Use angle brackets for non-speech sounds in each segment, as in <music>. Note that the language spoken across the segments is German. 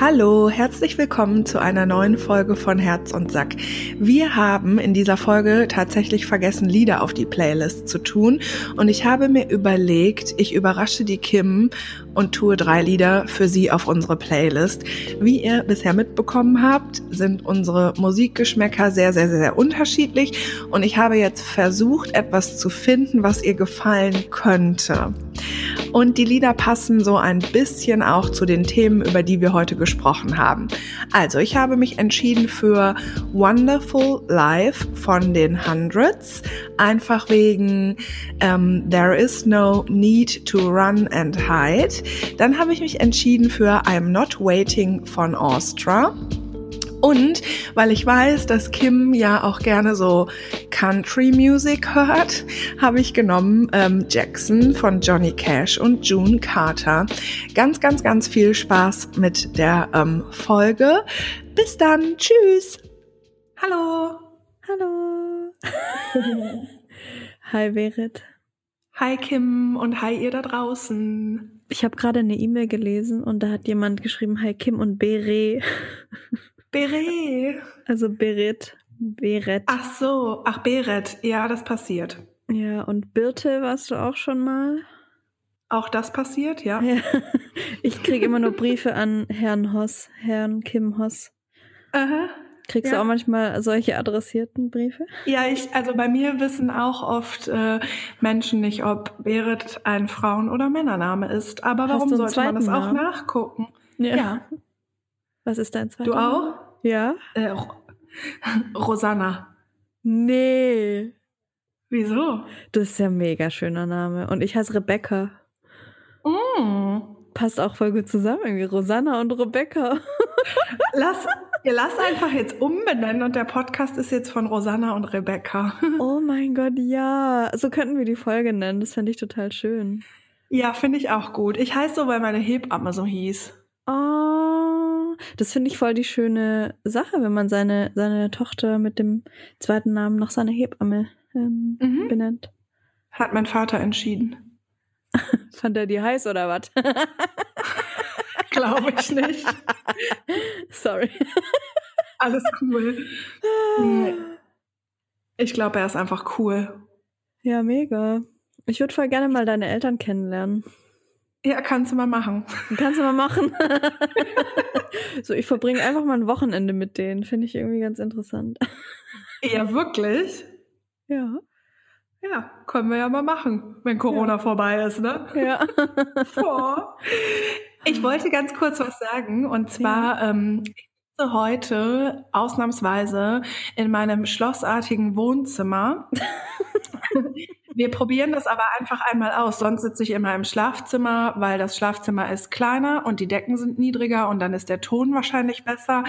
Hallo, herzlich willkommen zu einer neuen Folge von Herz und Sack. Wir haben in dieser Folge tatsächlich vergessen, Lieder auf die Playlist zu tun und ich habe mir überlegt, ich überrasche die Kim und tue drei Lieder für sie auf unsere Playlist. Wie ihr bisher mitbekommen habt, sind unsere Musikgeschmäcker sehr, sehr, sehr unterschiedlich und ich habe jetzt versucht, etwas zu finden, was ihr gefallen könnte. Und die Lieder passen so ein bisschen auch zu den Themen, über die wir heute gesprochen haben. Also, ich habe mich entschieden für Wonderful Life von den Hundreds, einfach wegen ähm, There is no need to run and hide. Dann habe ich mich entschieden für I'm Not Waiting von Astra. Und weil ich weiß, dass Kim ja auch gerne so Country Music hört, habe ich genommen ähm, Jackson von Johnny Cash und June Carter. Ganz, ganz, ganz viel Spaß mit der ähm, Folge. Bis dann. Tschüss. Hallo. Hallo. <laughs> Hi Berit. Hi Kim und hi ihr da draußen. Ich habe gerade eine E-Mail gelesen und da hat jemand geschrieben, hi Kim und Beret. <laughs> Beret. Also Beret. Beret. Ach so, ach Beret. Ja, das passiert. Ja, und Birte warst du auch schon mal? Auch das passiert, ja. ja. <laughs> Ich kriege immer nur Briefe an Herrn Hoss, Herrn Kim Hoss. Aha. Kriegst Ja. du auch manchmal solche adressierten Briefe? Ja, ich, also bei mir wissen auch oft äh, Menschen nicht, ob Beret ein Frauen- oder Männername ist. Aber Hast warum sollte man das auch Namen? nachgucken? Ja. Was ist dein zweiter Du auch? Ja. Äh, Ro- <laughs> Rosanna. Nee. Wieso? Das ist ja ein mega schöner Name. Und ich heiße Rebecca. Mm. Passt auch voll gut zusammen, irgendwie Rosanna und Rebecca. <laughs> Lass, ihr lasst einfach jetzt umbenennen und der Podcast ist jetzt von Rosanna und Rebecca. <laughs> Oh mein Gott, ja. So könnten wir die Folge nennen. Das fände ich total schön. Ja, finde ich auch gut. Ich heiße so, weil meine Hebamme so hieß. Oh, das finde ich voll die schöne Sache, wenn man seine, seine Tochter mit dem zweiten Namen nach seiner Hebamme ähm, Mhm. benennt. Hat mein Vater entschieden. <laughs> Fand er die heiß oder was? <laughs> Glaube ich nicht. <laughs> Sorry. Alles cool. Ich glaube, er ist einfach cool. Ja, mega. Ich würde voll gerne mal deine Eltern kennenlernen. Ja, kannst du mal machen. <laughs> Kannst du mal machen. <laughs> so, ich verbringe einfach mal ein Wochenende mit denen. Finde ich irgendwie ganz interessant. Ja, wirklich? Ja. Ja, können wir ja mal machen, wenn Corona Ja. vorbei ist, ne? Ja. <laughs> Oh. Ich wollte ganz kurz was sagen und zwar ähm, ich sitze heute ausnahmsweise in meinem schlossartigen Wohnzimmer. Wir probieren das aber einfach einmal aus. Sonst sitze ich immer im Schlafzimmer, weil das Schlafzimmer ist kleiner und die Decken sind niedriger und dann ist der Ton wahrscheinlich besser.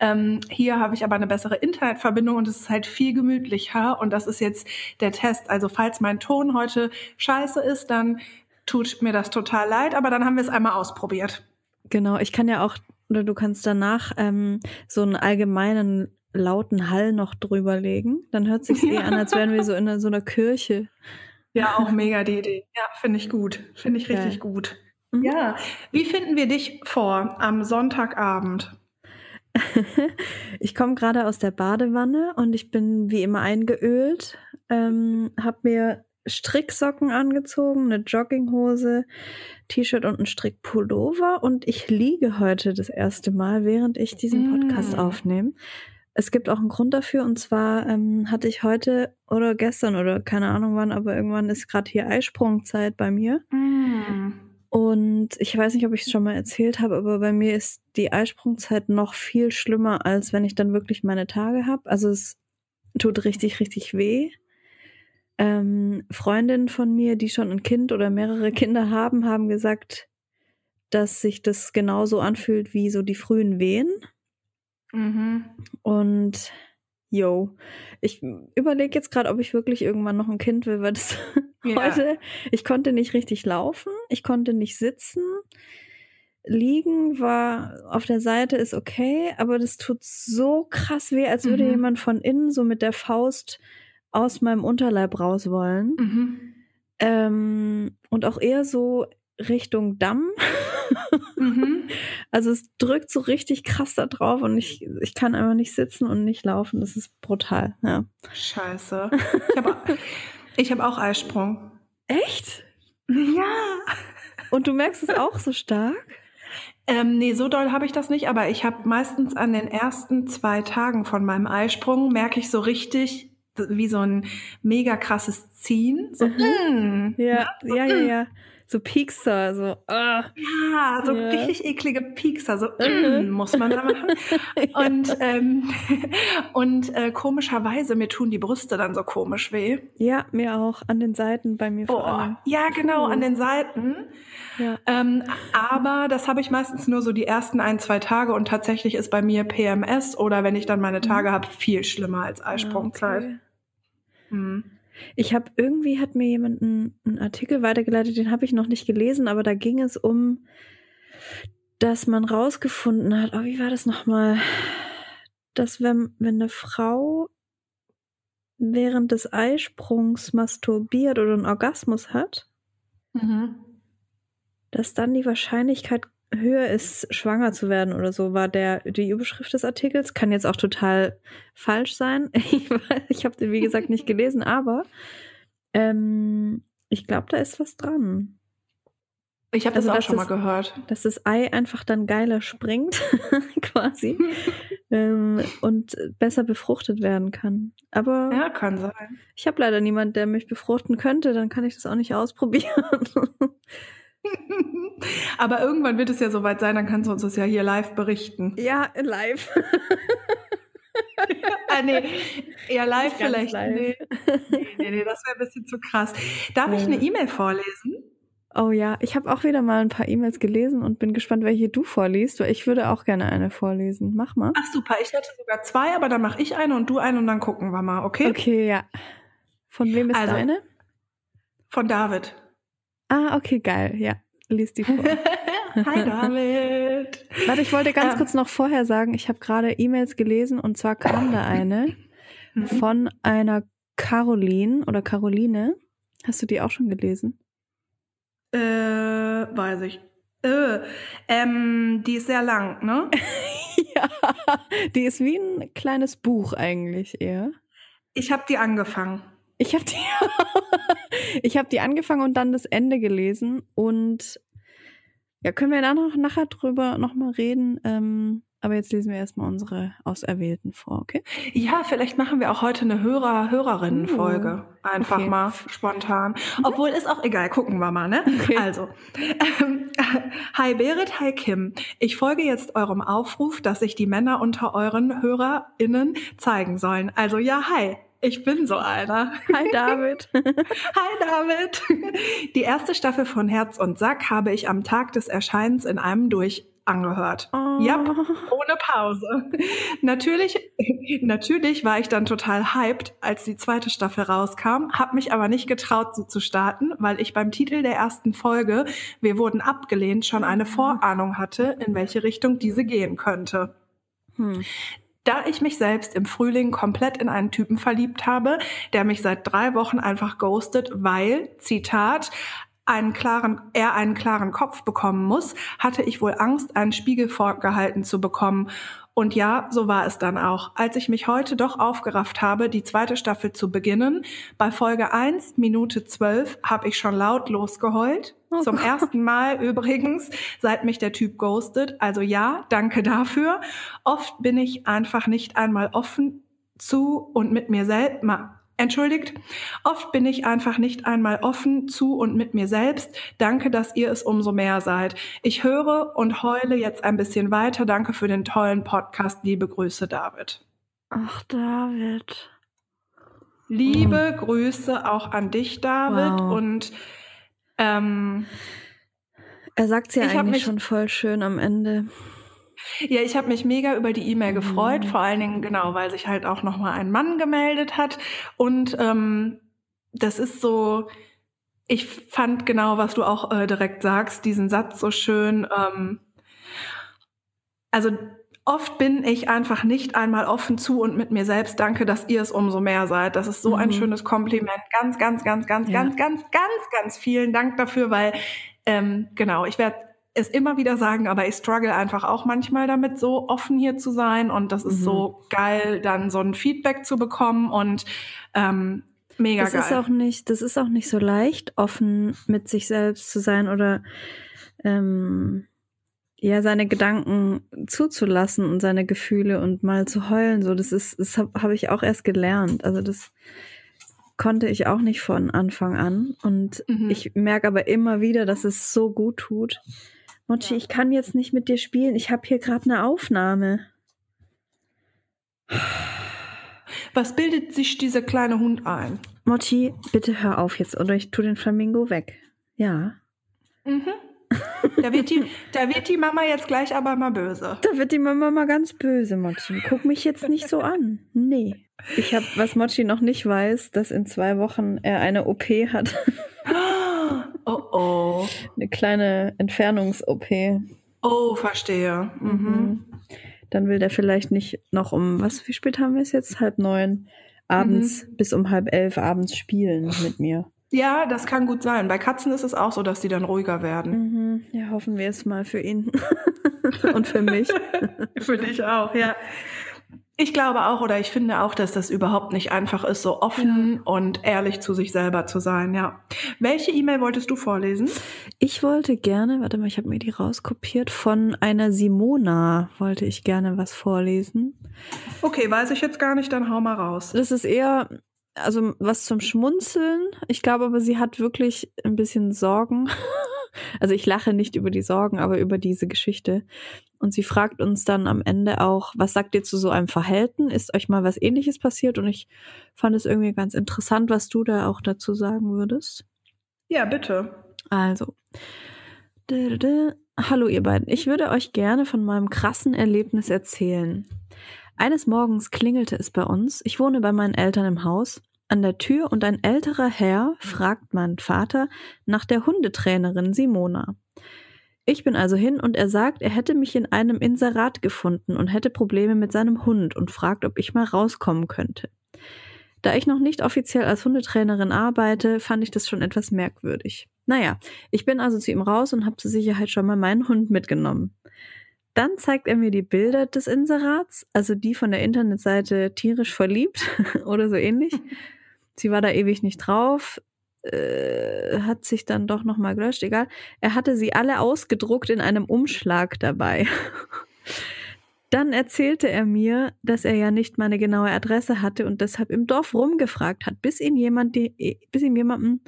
Ähm, hier habe ich aber eine bessere Internetverbindung und es ist halt viel gemütlicher und das ist jetzt der Test. Also falls mein Ton heute scheiße ist, dann tut mir das total leid, aber dann haben wir es einmal ausprobiert. Genau, ich kann ja auch, oder du kannst danach ähm, so einen allgemeinen lauten Hall noch drüber legen. Dann hört sich eh an, als wären wir so in so einer Kirche. Ja, auch mega die Idee. Ja, finde ich gut. Finde ich richtig Geil. gut. Mhm. Ja, wie finden wir dich vor am Sonntagabend? <laughs> ich komme gerade aus der Badewanne und ich bin wie immer eingeölt. Ähm, hab mir Stricksocken angezogen, eine Jogginghose, T-Shirt und ein Strickpullover und ich liege heute das erste Mal, während ich diesen Podcast Mm. aufnehme. Es gibt auch einen Grund dafür und zwar ähm, hatte ich heute oder gestern oder keine Ahnung wann, aber irgendwann ist gerade hier Eisprungzeit bei mir. Mm. Und ich weiß nicht, ob ich es schon mal erzählt habe, aber bei mir ist die Eisprungzeit noch viel schlimmer, als wenn ich dann wirklich meine Tage habe. Also es tut richtig, richtig weh. Ähm, Freundinnen von mir, die schon ein Kind oder mehrere Kinder haben, haben gesagt, dass sich das genauso anfühlt wie so die frühen Wehen. Mhm. Und yo, ich überlege jetzt gerade, ob ich wirklich irgendwann noch ein Kind will, weil das Ja. <laughs> heute, ich konnte nicht richtig laufen, ich konnte nicht sitzen. Liegen war auf der Seite ist okay, aber das tut so krass weh, als würde Mhm. jemand von innen so mit der Faust aus meinem Unterleib raus wollen. Mhm. Ähm, und auch eher so Richtung Damm. Mhm. <laughs> Also es drückt so richtig krass da drauf und ich, ich kann einfach nicht sitzen und nicht laufen. Das ist brutal, ja. Scheiße. Ich habe <laughs> hab auch Eisprung. Echt? Ja. Und du merkst es auch so stark? Ähm, nee, so doll habe ich das nicht, aber ich habe meistens an den ersten zwei Tagen von meinem Eisprung merke ich so richtig wie so ein mega krasses Ziehen. So, mhm. mm, ja, ja, ja, ja so Piekser, so. Uh. Ja, so ja. richtig eklige Piekser, so mm, muss man da machen. <laughs> Und, ähm, <laughs> und äh, komischerweise, mir tun die Brüste dann so komisch weh. Ja, mir auch, an den Seiten bei mir vor allem. Ja, genau, an den Seiten. Ja. Ähm, aber das habe ich meistens nur so die ersten ein, zwei Tage und tatsächlich ist bei mir PMS oder wenn ich dann meine Tage mhm. habe, viel schlimmer als Eisprungzeit. Okay. Mhm. Ich habe irgendwie hat mir jemand einen, einen Artikel weitergeleitet, den habe ich noch nicht gelesen, aber da ging es um, dass man rausgefunden hat, oh, wie war das nochmal, dass wenn, wenn eine Frau während des Eisprungs masturbiert oder einen Orgasmus hat, mhm. dass dann die Wahrscheinlichkeit höher ist, schwanger zu werden oder so, war der die Überschrift des Artikels. Kann jetzt auch total falsch sein. <laughs> Ich, ich habe den, wie gesagt, nicht gelesen, aber ähm, ich glaube, da ist was dran. Ich habe also, das auch schon mal gehört. Dass das Ei einfach dann geiler springt, <laughs> quasi, <laughs> ähm, und besser befruchtet werden kann. Aber ja, kann sein. Ich habe leider niemanden, der mich befruchten könnte, dann kann ich das auch nicht ausprobieren. <laughs> Aber irgendwann wird es ja soweit sein, dann kannst du uns das ja hier live berichten. Ja, live. <laughs> <laughs> ah, nee, eher live vielleicht. Live. Nee. nee, nee, nee, das wäre ein bisschen zu krass. Darf ja. ich eine E-Mail vorlesen? Oh ja, ich habe auch wieder mal ein paar E-Mails gelesen und bin gespannt, welche du vorliest, weil ich würde auch gerne eine vorlesen. Mach mal. Ach super, ich hätte sogar zwei, aber dann mache ich eine und du eine und dann gucken wir mal, okay? Okay, ja. Von wem ist also, deine? Von David. Ah, okay, geil. Ja, lies die vor. <laughs> Hi David. Warte, ich wollte ganz ähm. kurz noch vorher sagen, ich habe gerade E-Mails gelesen und zwar kam da eine mhm. von einer Caroline oder Caroline. Hast du die auch schon gelesen? Äh, weiß ich. Äh, ähm, die ist sehr lang, ne? <laughs> ja, die ist wie ein kleines Buch eigentlich eher. Ich habe die angefangen. Ich habe die, <laughs> ich habe die angefangen und dann das Ende gelesen und ja, können wir da noch nachher drüber nochmal reden. Ähm, aber jetzt lesen wir erstmal unsere Auserwählten vor, okay? Ja, vielleicht machen wir auch heute eine Hörer-Hörerinnen-Folge. Uh, Einfach okay. mal spontan. Mhm. Obwohl ist auch egal, gucken wir mal, ne? Okay. Also, ähm, <laughs> hi Berit, hi Kim. Ich folge jetzt eurem Aufruf, dass sich die Männer unter euren HörerInnen zeigen sollen. Also ja, hi. Ich bin so einer. <laughs> Hi David. <laughs> Hi David. Die erste Staffel von Herz und Sack habe ich am Tag des Erscheinens in einem durch angehört. Oh. Ja, ohne Pause. natürlich, natürlich war ich dann total hyped, als die zweite Staffel rauskam, habe mich aber nicht getraut, sie zu starten, weil ich beim Titel der ersten Folge, wir wurden abgelehnt, schon eine Vorahnung hatte, in welche Richtung diese gehen könnte. Hm da ich mich selbst im Frühling komplett in einen Typen verliebt habe, der mich seit drei Wochen einfach ghostet, weil, Zitat, einen klaren, er einen klaren Kopf bekommen muss, hatte ich wohl Angst, einen Spiegel vorgehalten zu bekommen. Und ja, so war es dann auch. Als ich mich heute doch aufgerafft habe, die zweite Staffel zu beginnen, bei Folge 1, Minute 12, habe ich schon laut losgeheult. Oh Zum Gott. ersten Mal <laughs> übrigens, seit mich der Typ ghostet. Also ja, danke dafür. Oft bin ich einfach nicht einmal offen zu und mit mir selbst. Entschuldigt, oft bin ich einfach nicht einmal offen zu und mit mir selbst. Danke, dass ihr es umso mehr seid. Ich höre und heule jetzt ein bisschen weiter. Danke für den tollen Podcast. Liebe Grüße, David. Ach, David. Liebe oh. Grüße auch an dich, David. Wow. Und ähm, er sagt ja eigentlich schon voll schön am Ende. Ja, ich habe mich mega über die E-Mail gefreut, mhm. vor allen Dingen genau, weil sich halt auch noch mal ein Mann gemeldet hat und ähm, das ist so, ich fand genau, was du auch äh, direkt sagst, diesen Satz so schön. Ähm, also oft bin ich einfach nicht einmal offen zu und mit mir selbst. Danke, dass ihr es umso mehr seid. Das ist so mhm. ein schönes Kompliment. Ganz, ganz, ganz, ganz, ja. ganz, ganz, ganz, ganz vielen Dank dafür, weil ähm, genau, ich werde es immer wieder sagen, aber ich struggle einfach auch manchmal damit, so offen hier zu sein. Und das ist mhm. so geil, dann so ein Feedback zu bekommen und ähm, mega das geil. Ist auch nicht, das ist auch nicht so leicht, offen mit sich selbst zu sein oder ähm, ja, seine Gedanken zuzulassen und seine Gefühle und mal zu heulen. So, das ist, das habe hab ich auch erst gelernt. Also das konnte ich auch nicht von Anfang an. Und mhm. ich merke aber immer wieder, dass es so gut tut. Mochi, ja. ich kann jetzt nicht mit dir spielen. Ich habe hier gerade eine Aufnahme. Was bildet sich dieser kleine Hund ein? Mochi, bitte hör auf jetzt oder ich tu den Flamingo weg. Ja. Mhm. Da wird, die, da wird die Mama jetzt gleich aber mal böse. Da wird die Mama mal ganz böse, Mochi. Guck mich jetzt nicht so an. Nee. Ich habe, was Mochi noch nicht weiß, dass in zwei Wochen er eine OP hat. <gasps> Oh oh. Eine kleine Entfernungs-OP. Oh, verstehe. Mhm. mhm. Dann will der vielleicht nicht noch um, was, wie spät haben wir es jetzt? Halb neun abends mhm. bis um halb elf abends spielen mit mir. Ja, das kann gut sein. Bei Katzen ist es auch so, dass die dann ruhiger werden. Mhm. Ja, hoffen wir es mal für ihn. <laughs> Und für mich. <laughs> für dich auch, ja. Ich glaube auch oder ich finde auch, dass das überhaupt nicht einfach ist, so offen ja. und ehrlich zu sich selber zu sein, ja. Welche E-Mail wolltest du vorlesen? Ich wollte gerne, warte mal, ich habe mir die rauskopiert, von einer Simona wollte ich gerne was vorlesen. Okay, weiß ich jetzt gar nicht, dann hau mal raus. Das ist eher also was zum Schmunzeln. Ich glaube aber, sie hat wirklich ein bisschen Sorgen. <laughs> also ich lache nicht über die Sorgen, aber über diese Geschichte. Und sie fragt uns dann am Ende auch, was sagt ihr zu so einem Verhalten? Ist euch mal was ähnliches passiert? Und ich fand es irgendwie ganz interessant, was du da auch dazu sagen würdest. Ja, bitte. Also. Hallo ihr beiden. Ich würde euch gerne von meinem krassen Erlebnis erzählen. Eines Morgens klingelte es bei uns. Ich wohne bei meinen Eltern im Haus. An der Tür und ein älterer Herr fragt mein Vater nach der Hundetrainerin Simona. Ich bin also hin und er sagt, er hätte mich in einem Inserat gefunden und hätte Probleme mit seinem Hund und fragt, ob ich mal rauskommen könnte. Da ich noch nicht offiziell als Hundetrainerin arbeite, fand ich das schon etwas merkwürdig. Naja, ich bin also zu ihm raus und habe zur Sicherheit schon mal meinen Hund mitgenommen. Dann zeigt er mir die Bilder des Inserats, also die von der Internetseite tierisch verliebt <laughs> oder so ähnlich. <laughs> Sie war da ewig nicht drauf, äh, hat sich dann doch nochmal gelöscht, egal. Er hatte sie alle ausgedruckt in einem Umschlag dabei. <laughs> Dann erzählte er mir, dass er ja nicht meine genaue Adresse hatte und deshalb im Dorf rumgefragt hat, bis ihn jemand die, bis ihm jemandem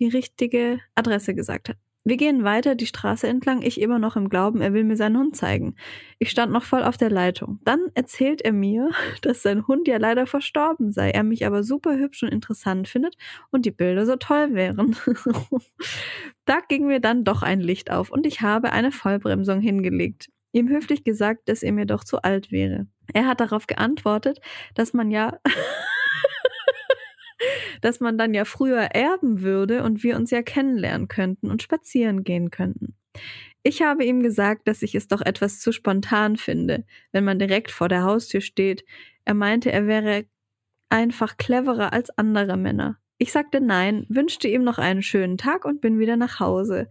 die richtige Adresse gesagt hat. Wir gehen weiter die Straße entlang, ich immer noch im Glauben, er will mir seinen Hund zeigen. Ich stand noch voll auf der Leitung. Dann erzählt er mir, <laughs> dass sein Hund ja leider verstorben sei, er mich aber super hübsch und interessant findet und die Bilder so toll wären. <laughs> da ging mir dann doch ein Licht auf und ich habe eine Vollbremsung hingelegt. Ihm höflich gesagt, dass er mir doch zu alt wäre. Er hat darauf geantwortet, dass man ja <laughs> <laughs> dass man dann ja früher erben würde und wir uns ja kennenlernen könnten und spazieren gehen könnten. Ich habe ihm gesagt, dass ich es doch etwas zu spontan finde, wenn man direkt vor der Haustür steht. Er meinte, er wäre einfach cleverer als andere Männer. Ich sagte nein, wünschte ihm noch einen schönen Tag und bin wieder nach Hause.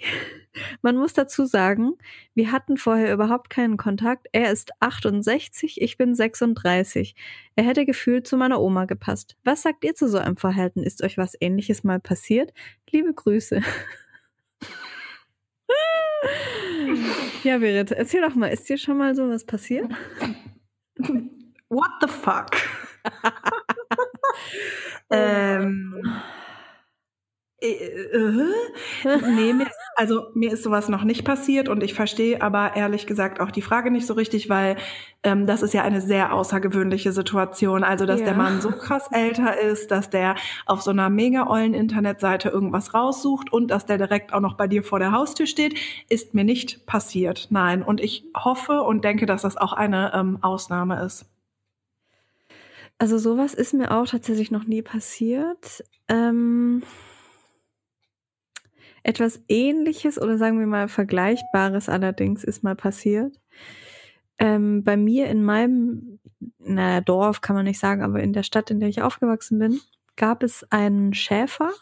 <laughs> Man muss dazu sagen, wir hatten vorher überhaupt keinen Kontakt. Er ist 68, ich bin 36. Er hätte gefühlt zu meiner Oma gepasst. Was sagt ihr zu so einem Verhalten? Ist euch was ähnliches mal passiert? Liebe Grüße. <laughs> ja, Berit, erzähl doch mal, ist dir schon mal sowas passiert? What the fuck? <laughs> ähm, äh, äh, nee, mir ist, also mir ist sowas noch nicht passiert und ich verstehe aber ehrlich gesagt auch die Frage nicht so richtig, weil ähm, das ist ja eine sehr außergewöhnliche Situation. Also, dass ja. der Mann so krass älter ist, dass der auf so einer mega ollen Internetseite irgendwas raussucht und dass der direkt auch noch bei dir vor der Haustür steht, ist mir nicht passiert. Nein. Und ich hoffe und denke, dass das auch eine ähm, Ausnahme ist. Also sowas ist mir auch tatsächlich noch nie passiert. Ähm etwas Ähnliches oder sagen wir mal Vergleichbares allerdings ist mal passiert. Ähm, bei mir in meinem, naja, Dorf kann man nicht sagen, aber in der Stadt, in der ich aufgewachsen bin, gab es einen Schäfer.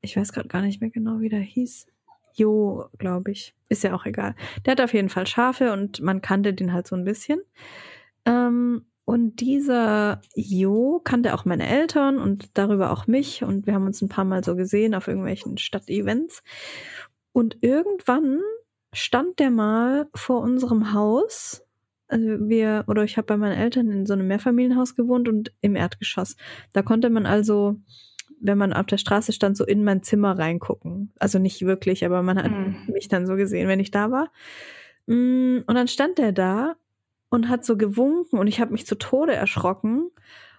Ich weiß gerade gar nicht mehr genau, wie der hieß. Jo, glaube ich. Ist ja auch egal. Der hat auf jeden Fall Schafe und man kannte den halt so ein bisschen. Ähm, und dieser Jo kannte auch meine Eltern und darüber auch mich. Und wir haben uns ein paar Mal so gesehen auf irgendwelchen Stadtevents. Und irgendwann stand der mal vor unserem Haus. Also wir, oder ich habe bei meinen Eltern in so einem Mehrfamilienhaus gewohnt und im Erdgeschoss. Da konnte man also, wenn man auf der Straße stand, so in mein Zimmer reingucken. Also nicht wirklich, aber man hat Mhm. mich dann so gesehen, wenn ich da war. Mm, Und dann stand der da und hat so gewunken und ich habe mich zu Tode erschrocken.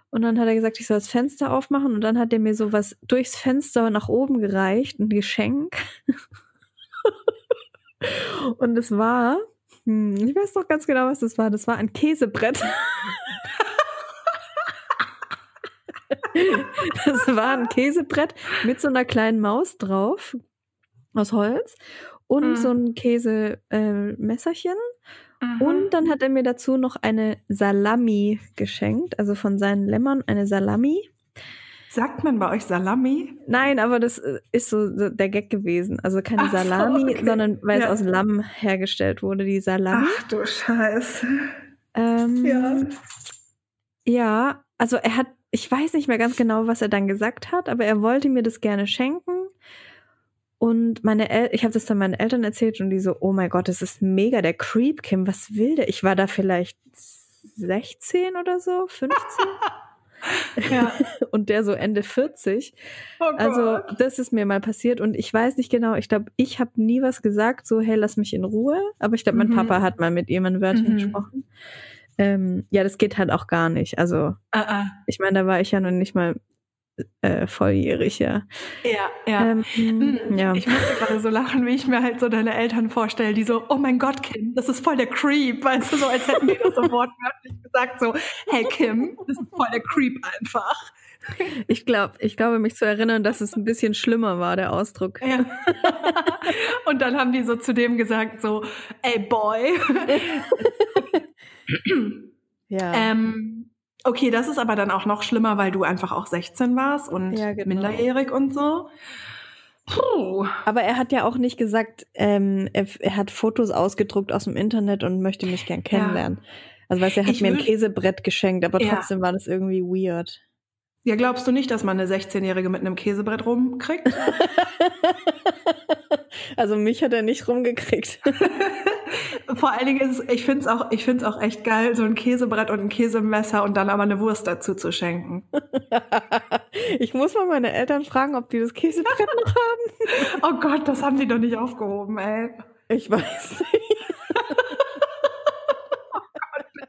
Und dann hat er gesagt, ich soll das Fenster aufmachen und dann hat er mir so was durchs Fenster nach oben gereicht, ein Geschenk. <laughs> und es war, hm, ich weiß doch ganz genau, was das war. Das war ein Käsebrett. <laughs> das war ein Käsebrett mit so einer kleinen Maus drauf aus Holz und Mhm. so ein Käsemesserchen. Äh. Mhm. Und dann hat er mir dazu noch eine Salami geschenkt, also von seinen Lämmern eine Salami. Sagt man bei euch Salami? Nein, aber das äh, ist so der Gag gewesen. Also keine Ach so, Salami, okay. sondern weil Ja. es aus Lamm hergestellt wurde, die Salami. Ach du Scheiße. Ähm, Ja. Ja, also er hat, ich weiß nicht mehr ganz genau, was er dann gesagt hat, aber er wollte mir das gerne schenken. Und meine El ich habe das dann meinen Eltern erzählt und die so, oh mein Gott, das ist mega der Creep, Kim, was will der? Ich war da vielleicht 16 oder so, 15 <laughs> <laughs> Ja. und der so Ende 40. Oh Also das ist mir mal passiert und ich weiß nicht genau, ich glaube, ich habe nie was gesagt, so hey, lass mich in Ruhe. Aber ich glaube, mein Mhm. Papa hat mal mit ihm ein Wörtchen Mhm. gesprochen. Ähm, ja, das geht halt auch gar nicht. Also Ah, ah. ich meine, da war ich ja noch nicht mal äh, volljährig, ja. Ja, ja. Ähm, Mm, ja. Ich musste gerade so lachen, wie ich mir halt so deine Eltern vorstelle, die so, oh mein Gott, Kim, das ist voll der Creep, weißt du, so als hätten die das so <laughs> wortwörtlich gesagt, so, hey Kim, das ist voll der Creep einfach. Ich glaube, ich glaube, mich zu erinnern, dass es ein bisschen schlimmer war, der Ausdruck. Ja. <laughs> Und dann haben die so zu dem gesagt, so, ey Boy. <laughs> Ja. ähm, okay, das ist aber dann auch noch schlimmer, weil du einfach auch 16 warst und Ja, genau. minderjährig und so. Puh. Aber er hat ja auch nicht gesagt, ähm, er, er hat Fotos ausgedruckt aus dem Internet und möchte mich gern kennenlernen. Also weißt du, er hat Ich mir ein Käsebrett geschenkt, aber Ja. trotzdem war das irgendwie weird. Ja, glaubst du nicht, dass man eine 16-Jährige mit einem Käsebrett rumkriegt? <laughs> also mich hat er nicht rumgekriegt. <laughs> Vor allen Dingen ist es, ich finde es auch, ich find's auch echt geil, so ein Käsebrett und ein Käsemesser und dann aber eine Wurst dazu zu schenken. <laughs> ich muss mal meine Eltern fragen, ob die das Käsebrett noch haben. Oh Gott, das haben die doch nicht aufgehoben, ey. Ich weiß nicht.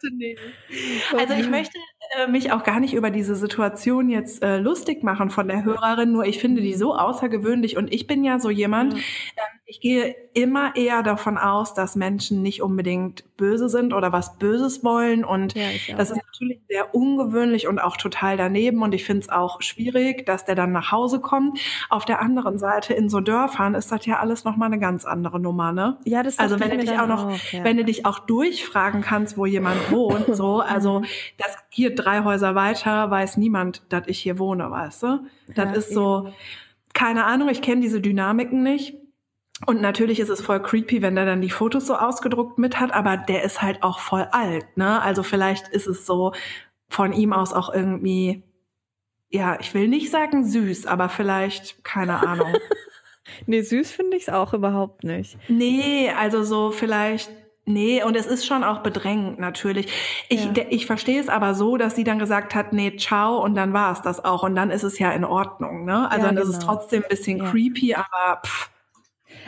Bitte nicht. <laughs> Also ich möchte äh, mich auch gar nicht über diese Situation jetzt äh, lustig machen von der Hörerin, nur ich finde die so außergewöhnlich und ich bin ja so jemand, Ja. ähm, ich gehe immer eher davon aus, dass Menschen nicht unbedingt böse sind oder was Böses wollen und Ja, auch. das ist natürlich sehr ungewöhnlich und auch total daneben und ich finde es auch schwierig, dass der dann nach Hause kommt. Auf der anderen Seite in so Dörfern ist das ja alles nochmal eine ganz andere Nummer, ne? ja, das Also dachte wenn du dich auch noch, ja. wenn du dich auch durchfragen kannst, wo jemand wohnt, so, <laughs> also Mhm. das hier drei Häuser weiter weiß niemand, dass ich hier wohne, weißt du? Das Ja, ist so, keine Ahnung, ich kenne diese Dynamiken nicht. Und natürlich ist es voll creepy, wenn der dann die Fotos so ausgedruckt mit hat, aber der ist halt auch voll alt, ne? Also vielleicht ist es so von ihm aus auch irgendwie, ja, ich will nicht sagen süß, aber vielleicht, keine Ahnung. <laughs> Nee, süß finde ich es auch überhaupt nicht. Nee, also so vielleicht. Nee, und es ist schon auch bedrängend natürlich. Ich, Ja. ich verstehe es aber so, dass sie dann gesagt hat, nee, ciao, und dann war es das auch. Und dann ist es ja in Ordnung, ne? Also Ja, dann ist es genau. trotzdem ein bisschen Ja. creepy, aber pff,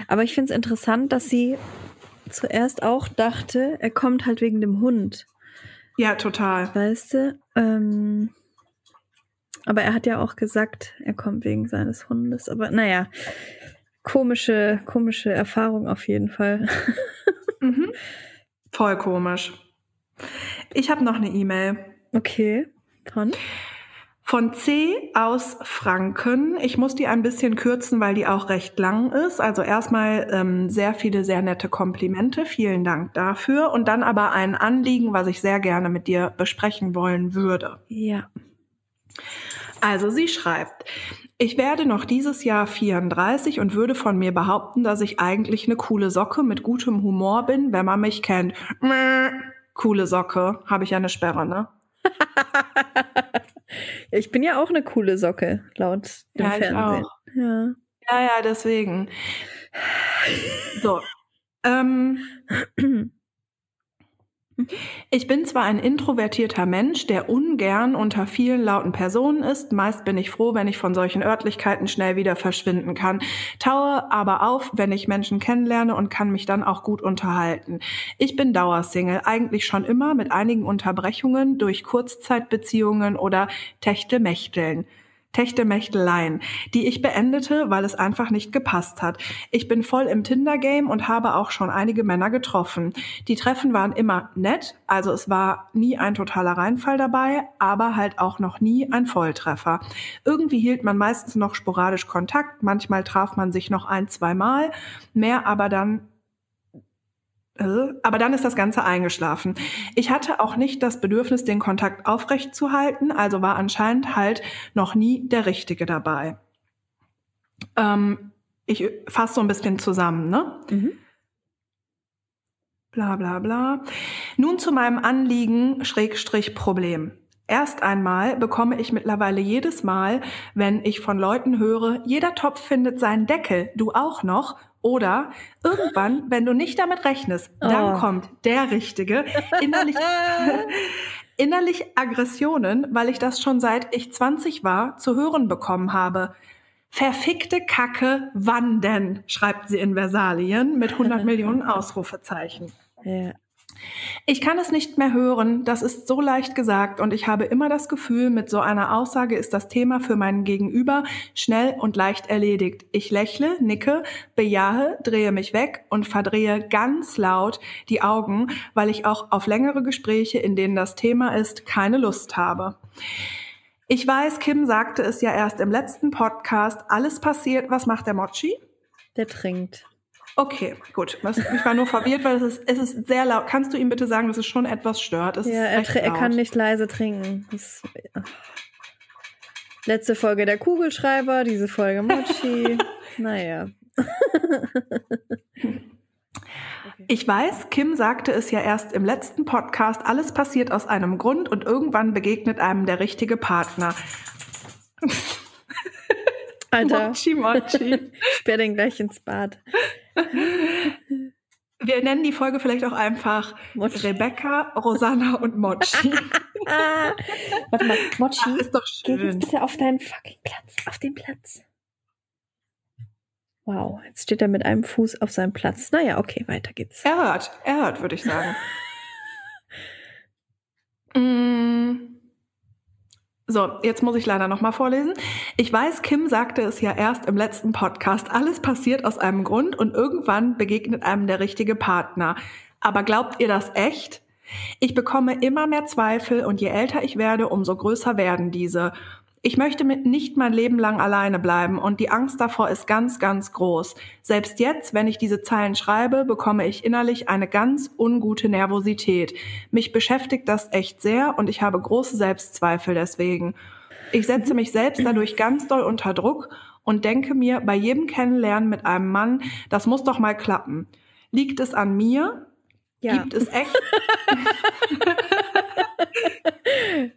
Aber ich finde es interessant, dass sie zuerst auch dachte, er kommt halt wegen dem Hund. ja, total. Weißt du? Ähm, aber er hat ja auch gesagt, er kommt wegen seines Hundes. Aber naja, komische, komische Erfahrung auf jeden Fall. <laughs> Mhm. Voll komisch. Ich habe noch eine E-Mail. Okay, von? Von C aus Franken. Ich muss die ein bisschen kürzen, weil die auch recht lang ist. Also erstmal ähm, sehr viele sehr nette Komplimente. Vielen Dank dafür. Und dann aber ein Anliegen, was ich sehr gerne mit dir besprechen wollen würde. Ja. Also sie schreibt, Ich werde noch dieses Jahr 34 und würde von mir behaupten, dass ich eigentlich eine coole Socke mit gutem Humor bin, wenn man mich kennt. Coole Socke, habe ich ja eine Sperre, ne? <laughs> ja, ich bin ja auch eine coole Socke, laut dem ja, Fernsehen. Ja. ja, ja, deswegen. So. Ähm, <clears throat> ich bin zwar ein introvertierter Mensch, der ungern unter vielen lauten Personen ist, meist bin ich froh, wenn ich von solchen Örtlichkeiten schnell wieder verschwinden kann, taue aber auf, wenn ich Menschen kennenlerne und kann mich dann auch gut unterhalten. Ich bin Dauersingle, eigentlich schon immer mit einigen Unterbrechungen durch Kurzzeitbeziehungen oder Techtelmächteln. Techtelmächteleien, die ich beendete, weil es einfach nicht gepasst hat. Ich bin voll im Tinder-Game und habe auch schon einige Männer getroffen. Die Treffen waren immer nett, also es war nie ein totaler Reinfall dabei, aber halt auch noch nie ein Volltreffer. Irgendwie hielt man meistens noch sporadisch Kontakt, manchmal traf man sich noch ein, zwei Mal, mehr aber dann aber dann ist das Ganze eingeschlafen. Ich hatte auch nicht das Bedürfnis, den Kontakt aufrecht zu halten, also war anscheinend halt noch nie der Richtige dabei. Ähm, ich fasse so ein bisschen zusammen, ne? Mhm. Bla bla bla. Nun zu meinem Anliegen Schrägstrich Problem. Erst einmal bekomme ich mittlerweile jedes Mal, wenn ich von Leuten höre, jeder Topf findet seinen Deckel, du auch noch, oder irgendwann, wenn du nicht damit rechnest, dann oh. kommt der Richtige. Innerlich, <laughs> innerlich Aggressionen, weil ich das schon seit ich 20 war, zu hören bekommen habe. Verfickte Kacke, wann denn? schreibt sie in Versalien mit 100 Millionen <laughs> Ausrufezeichen. Ja. Ich kann es nicht mehr hören, das ist so leicht gesagt und ich habe immer das Gefühl, mit so einer Aussage ist das Thema für meinen Gegenüber schnell und leicht erledigt. Ich lächle, nicke, bejahe, drehe mich weg und verdrehe ganz laut die Augen, weil ich auch auf längere Gespräche, in denen das Thema ist, keine Lust habe. Ich weiß, Kim sagte es ja erst im letzten Podcast, alles passiert. Was macht der Mochi? Der trinkt. Okay, gut. Ich war nur verwirrt, weil es ist, es ist sehr laut. Kannst du ihm bitte sagen, dass es schon etwas stört? Es ja, er, er, kann nicht leise trinken. Das, Letzte Folge der Kugelschreiber, diese Folge Mochi. <laughs> naja. <laughs> Ich weiß, Kim sagte es ja erst im letzten Podcast, alles passiert aus einem Grund und irgendwann begegnet einem der richtige Partner. <laughs> Alter. Mochi, Mochi. <laughs> Sperr den gleich ins Bad. Wir nennen die Folge vielleicht auch einfach Mochi. Rebecca, Rosanna und Mochi. <laughs> Warte mal, Mochi, Ach, ist doch schön. geh jetzt bitte auf deinen fucking Platz, auf den Platz. Wow, jetzt steht er mit einem Fuß auf seinem Platz. Naja, okay, weiter geht's. Er hört, er hört, würde ich sagen. <laughs> mm. So, jetzt muss ich leider nochmal vorlesen. Ich weiß, Kim sagte es ja erst im letzten Podcast. Alles passiert aus einem Grund und irgendwann begegnet einem der richtige Partner. Aber glaubt ihr das echt? Ich bekomme immer mehr Zweifel und je älter ich werde, umso größer werden diese. Ich möchte mit nicht mein Leben lang alleine bleiben und die Angst davor ist ganz, ganz groß. Selbst jetzt, wenn ich diese Zeilen schreibe, bekomme ich innerlich eine ganz ungute Nervosität. Mich beschäftigt das echt sehr und ich habe große Selbstzweifel deswegen. Ich setze mich selbst dadurch ganz doll unter Druck und denke mir bei jedem Kennenlernen mit einem Mann, das muss doch mal klappen. Liegt es an mir? Ja. Gibt es echt? <laughs>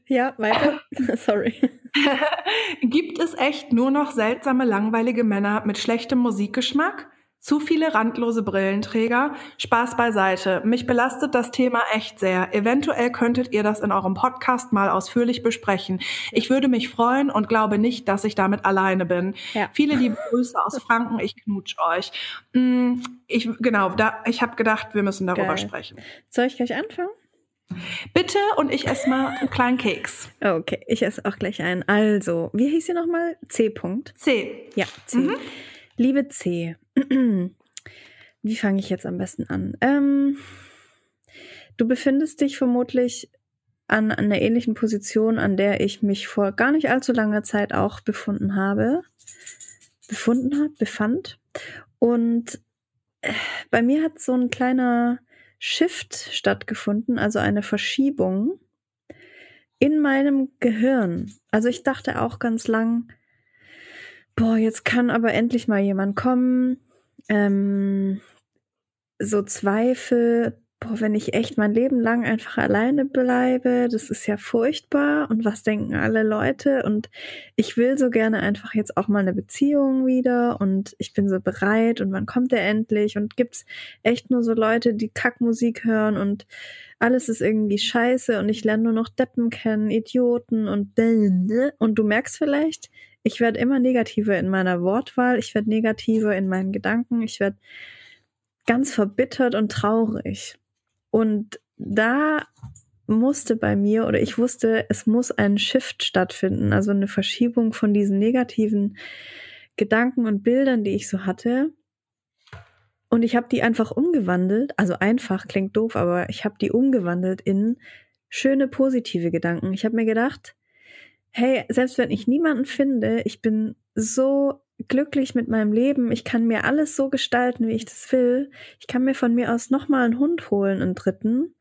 ja, weiter. <laughs> Sorry. <laughs> Gibt es echt nur noch seltsame, langweilige Männer mit schlechtem Musikgeschmack? Zu viele randlose Brillenträger? Spaß beiseite. Mich belastet das Thema echt sehr. Eventuell könntet ihr das in eurem Podcast mal ausführlich besprechen. Ich würde mich freuen und glaube nicht, dass ich damit alleine bin. Ja. Viele liebe Grüße aus Franken. Ich knutsch euch. Mm, ich, genau, da, ich habe gedacht, wir müssen darüber Geil. sprechen. Soll ich gleich anfangen? Bitte und ich esse mal einen kleinen Keks. Okay, ich esse auch gleich einen. Also, wie hieß sie nochmal? C. -Punkt. C. Ja, C. Mhm. Liebe C. Wie fange ich jetzt am besten an? Ähm, du befindest dich vermutlich an, an einer ähnlichen Position, an der ich mich vor gar nicht allzu langer Zeit auch befunden habe. Befunden habe, befand. Und äh, bei mir hat so ein kleiner Shift stattgefunden, also eine Verschiebung in meinem Gehirn. Also ich dachte auch ganz lang, boah, jetzt kann aber endlich mal jemand kommen. Ähm, so Zweifel, boah, wenn ich echt mein Leben lang einfach alleine bleibe, das ist ja furchtbar. Und was denken alle Leute? Und ich will so gerne einfach jetzt auch mal eine Beziehung wieder und ich bin so bereit und wann kommt der endlich? Und gibt's echt nur so Leute, die Kackmusik hören und alles ist irgendwie scheiße und ich lerne nur noch Deppen kennen, Idioten und und du merkst vielleicht, ich werde immer negativer in meiner Wortwahl, ich werde negativer in meinen Gedanken, ich werde ganz verbittert und traurig. Und da musste bei mir oder ich wusste, es muss ein Shift stattfinden, also eine Verschiebung von diesen negativen Gedanken und Bildern, die ich so hatte. Und ich habe die einfach umgewandelt, also einfach klingt doof, aber ich habe die umgewandelt in schöne positive Gedanken. Ich habe mir gedacht, hey, selbst wenn ich niemanden finde, ich bin so glücklich mit meinem Leben. Ich kann mir alles so gestalten, wie ich das will. Ich kann mir von mir aus nochmal einen Hund holen, einen dritten.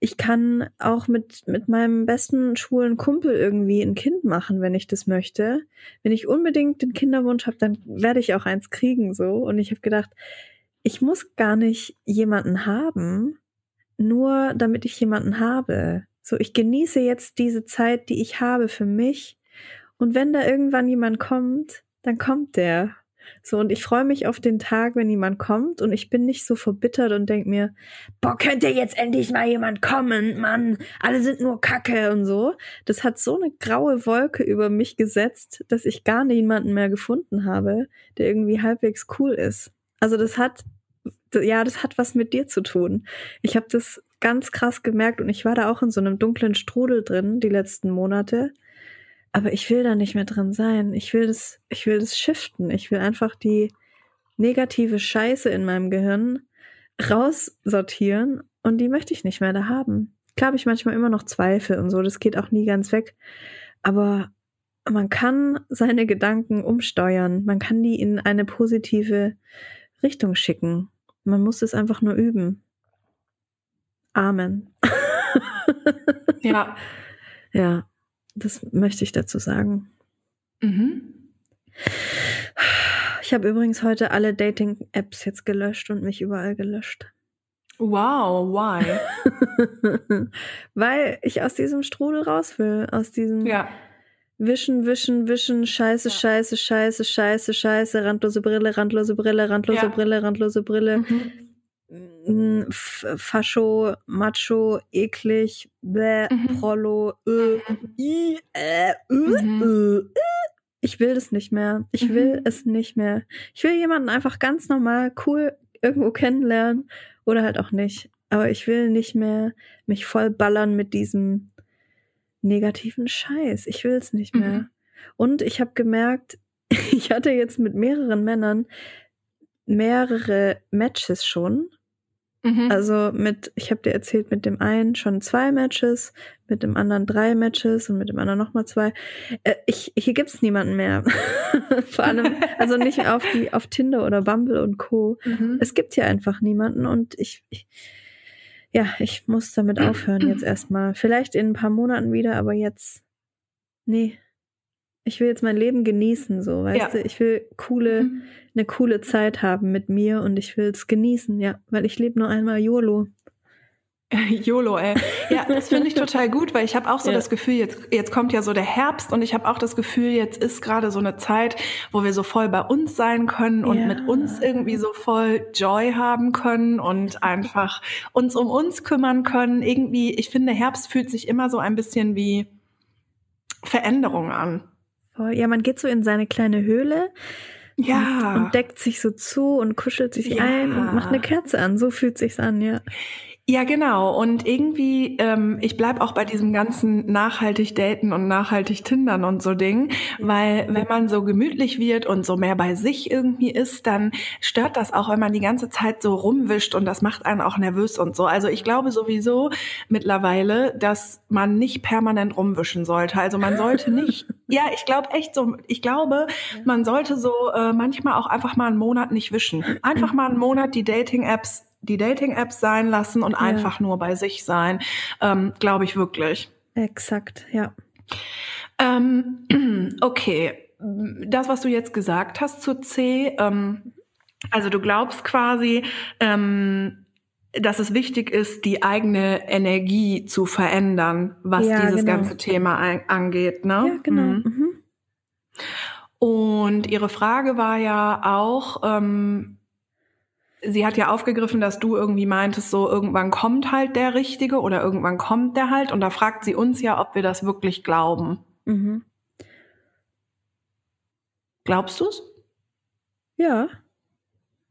Ich kann auch mit, mit meinem besten schwulen Kumpel irgendwie ein Kind machen, wenn ich das möchte. Wenn ich unbedingt den Kinderwunsch habe, dann werde ich auch eins kriegen, so. Und ich habe gedacht, ich muss gar nicht jemanden haben, nur damit ich jemanden habe. So, ich genieße jetzt diese Zeit, die ich habe für mich. Und wenn da irgendwann jemand kommt, dann kommt der. So, und ich freue mich auf den Tag, wenn jemand kommt und ich bin nicht so verbittert und denk mir, boah, könnte jetzt endlich mal jemand kommen, Mann, alle sind nur Kacke und so. Das hat so eine graue Wolke über mich gesetzt, dass ich gar niemanden mehr gefunden habe, der irgendwie halbwegs cool ist. Also das hat, ja, das hat was mit dir zu tun. Ich habe das ganz krass gemerkt und ich war da auch in so einem dunklen Strudel drin die letzten Monate aber ich will da nicht mehr drin sein. Ich will das, ich will das shiften. Ich will einfach die negative Scheiße in meinem Gehirn raussortieren und die möchte ich nicht mehr da haben. Klar habe ich manchmal immer noch Zweifel und so, das geht auch nie ganz weg. Aber man kann seine Gedanken umsteuern. Man kann die in eine positive Richtung schicken. Man muss es einfach nur üben. Amen. Ja. <laughs> Ja. Das möchte ich dazu sagen. Mhm. Ich habe übrigens heute alle Dating-Apps jetzt gelöscht und mich überall gelöscht. Wow, why? <laughs> Weil ich aus diesem Strudel raus will, aus diesem ja. Wischen, Wischen, Wischen, Scheiße, ja. Scheiße, Scheiße, Scheiße, Scheiße, randlose Brille, randlose Brille, randlose ja. Brille, randlose Brille. Mhm. Fascho, Macho, eklig, bäh, mhm. Prollo, äh, i, äh, äh, mhm. äh, Ich will das nicht mehr. Ich mhm. will es nicht mehr. Ich will jemanden einfach ganz normal, cool irgendwo kennenlernen oder halt auch nicht. Aber ich will nicht mehr mich voll ballern mit diesem negativen Scheiß. Ich will es nicht mehr. Mhm. Und ich habe gemerkt, <laughs> ich hatte jetzt mit mehreren Männern mehrere Matches schon Mhm. Also mit, ich habe dir erzählt, mit dem einen schon zwei Matches, mit dem anderen drei Matches und mit dem anderen nochmal zwei. Äh, ich, hier gibt's niemanden mehr. <laughs> Vor allem, also nicht auf die, auf Tinder oder Bumble und Co. Mhm. Es gibt hier einfach niemanden und ich, ich ja, ich muss damit aufhören jetzt <clears throat> erstmal. Vielleicht in ein paar Monaten wieder, aber jetzt, nee, ich will jetzt mein Leben genießen, so, weißt ja. du? Ich will coole, mhm. eine coole Zeit haben mit mir und ich will es genießen, ja, weil ich lebe nur einmal YOLO. <laughs> YOLO, ey. Ja, das finde ich total gut, weil ich habe auch so ja. das Gefühl, jetzt, jetzt kommt ja so der Herbst und ich habe auch das Gefühl, jetzt ist gerade so eine Zeit, wo wir so voll bei uns sein können und ja. mit uns irgendwie so voll Joy haben können und einfach uns um uns kümmern können. Irgendwie, ich finde, Herbst fühlt sich immer so ein bisschen wie Veränderung an. Ja, man geht so in seine kleine Höhle. Ja. Und, und deckt sich so zu und kuschelt sich ja. ein und macht eine Kerze an. So fühlt sich's an, ja. Ja, genau. Und irgendwie, ähm, ich bleib auch bei diesem ganzen nachhaltig daten und nachhaltig tindern und so Ding, weil wenn man so gemütlich wird und so mehr bei sich irgendwie ist, dann stört das auch, wenn man die ganze Zeit so rumwischt und das macht einen auch nervös und so. Also ich glaube sowieso mittlerweile, dass man nicht permanent rumwischen sollte. Also man sollte nicht, <laughs> ja, ich glaube echt so, ich glaube, man sollte so äh, manchmal auch einfach mal einen Monat nicht wischen. Einfach mal einen Monat die Dating-Apps die Dating-Apps sein lassen und ja. einfach nur bei sich sein, ähm, glaube ich wirklich. Exakt, ja. Ähm, <clears throat> okay, das, was du jetzt gesagt hast zu C, ähm, also du glaubst quasi, ähm, dass es wichtig ist, die eigene Energie zu verändern, was Ja, dieses genau. ganze Thema angeht, ne? Ja, genau. Mhm. Mhm. Und ihre Frage war ja auch, ähm, sie hat ja aufgegriffen, dass du irgendwie meintest, so irgendwann kommt halt der Richtige oder irgendwann kommt der halt. Und da fragt sie uns ja, ob wir das wirklich glauben. Mhm. Glaubst du's? Ja.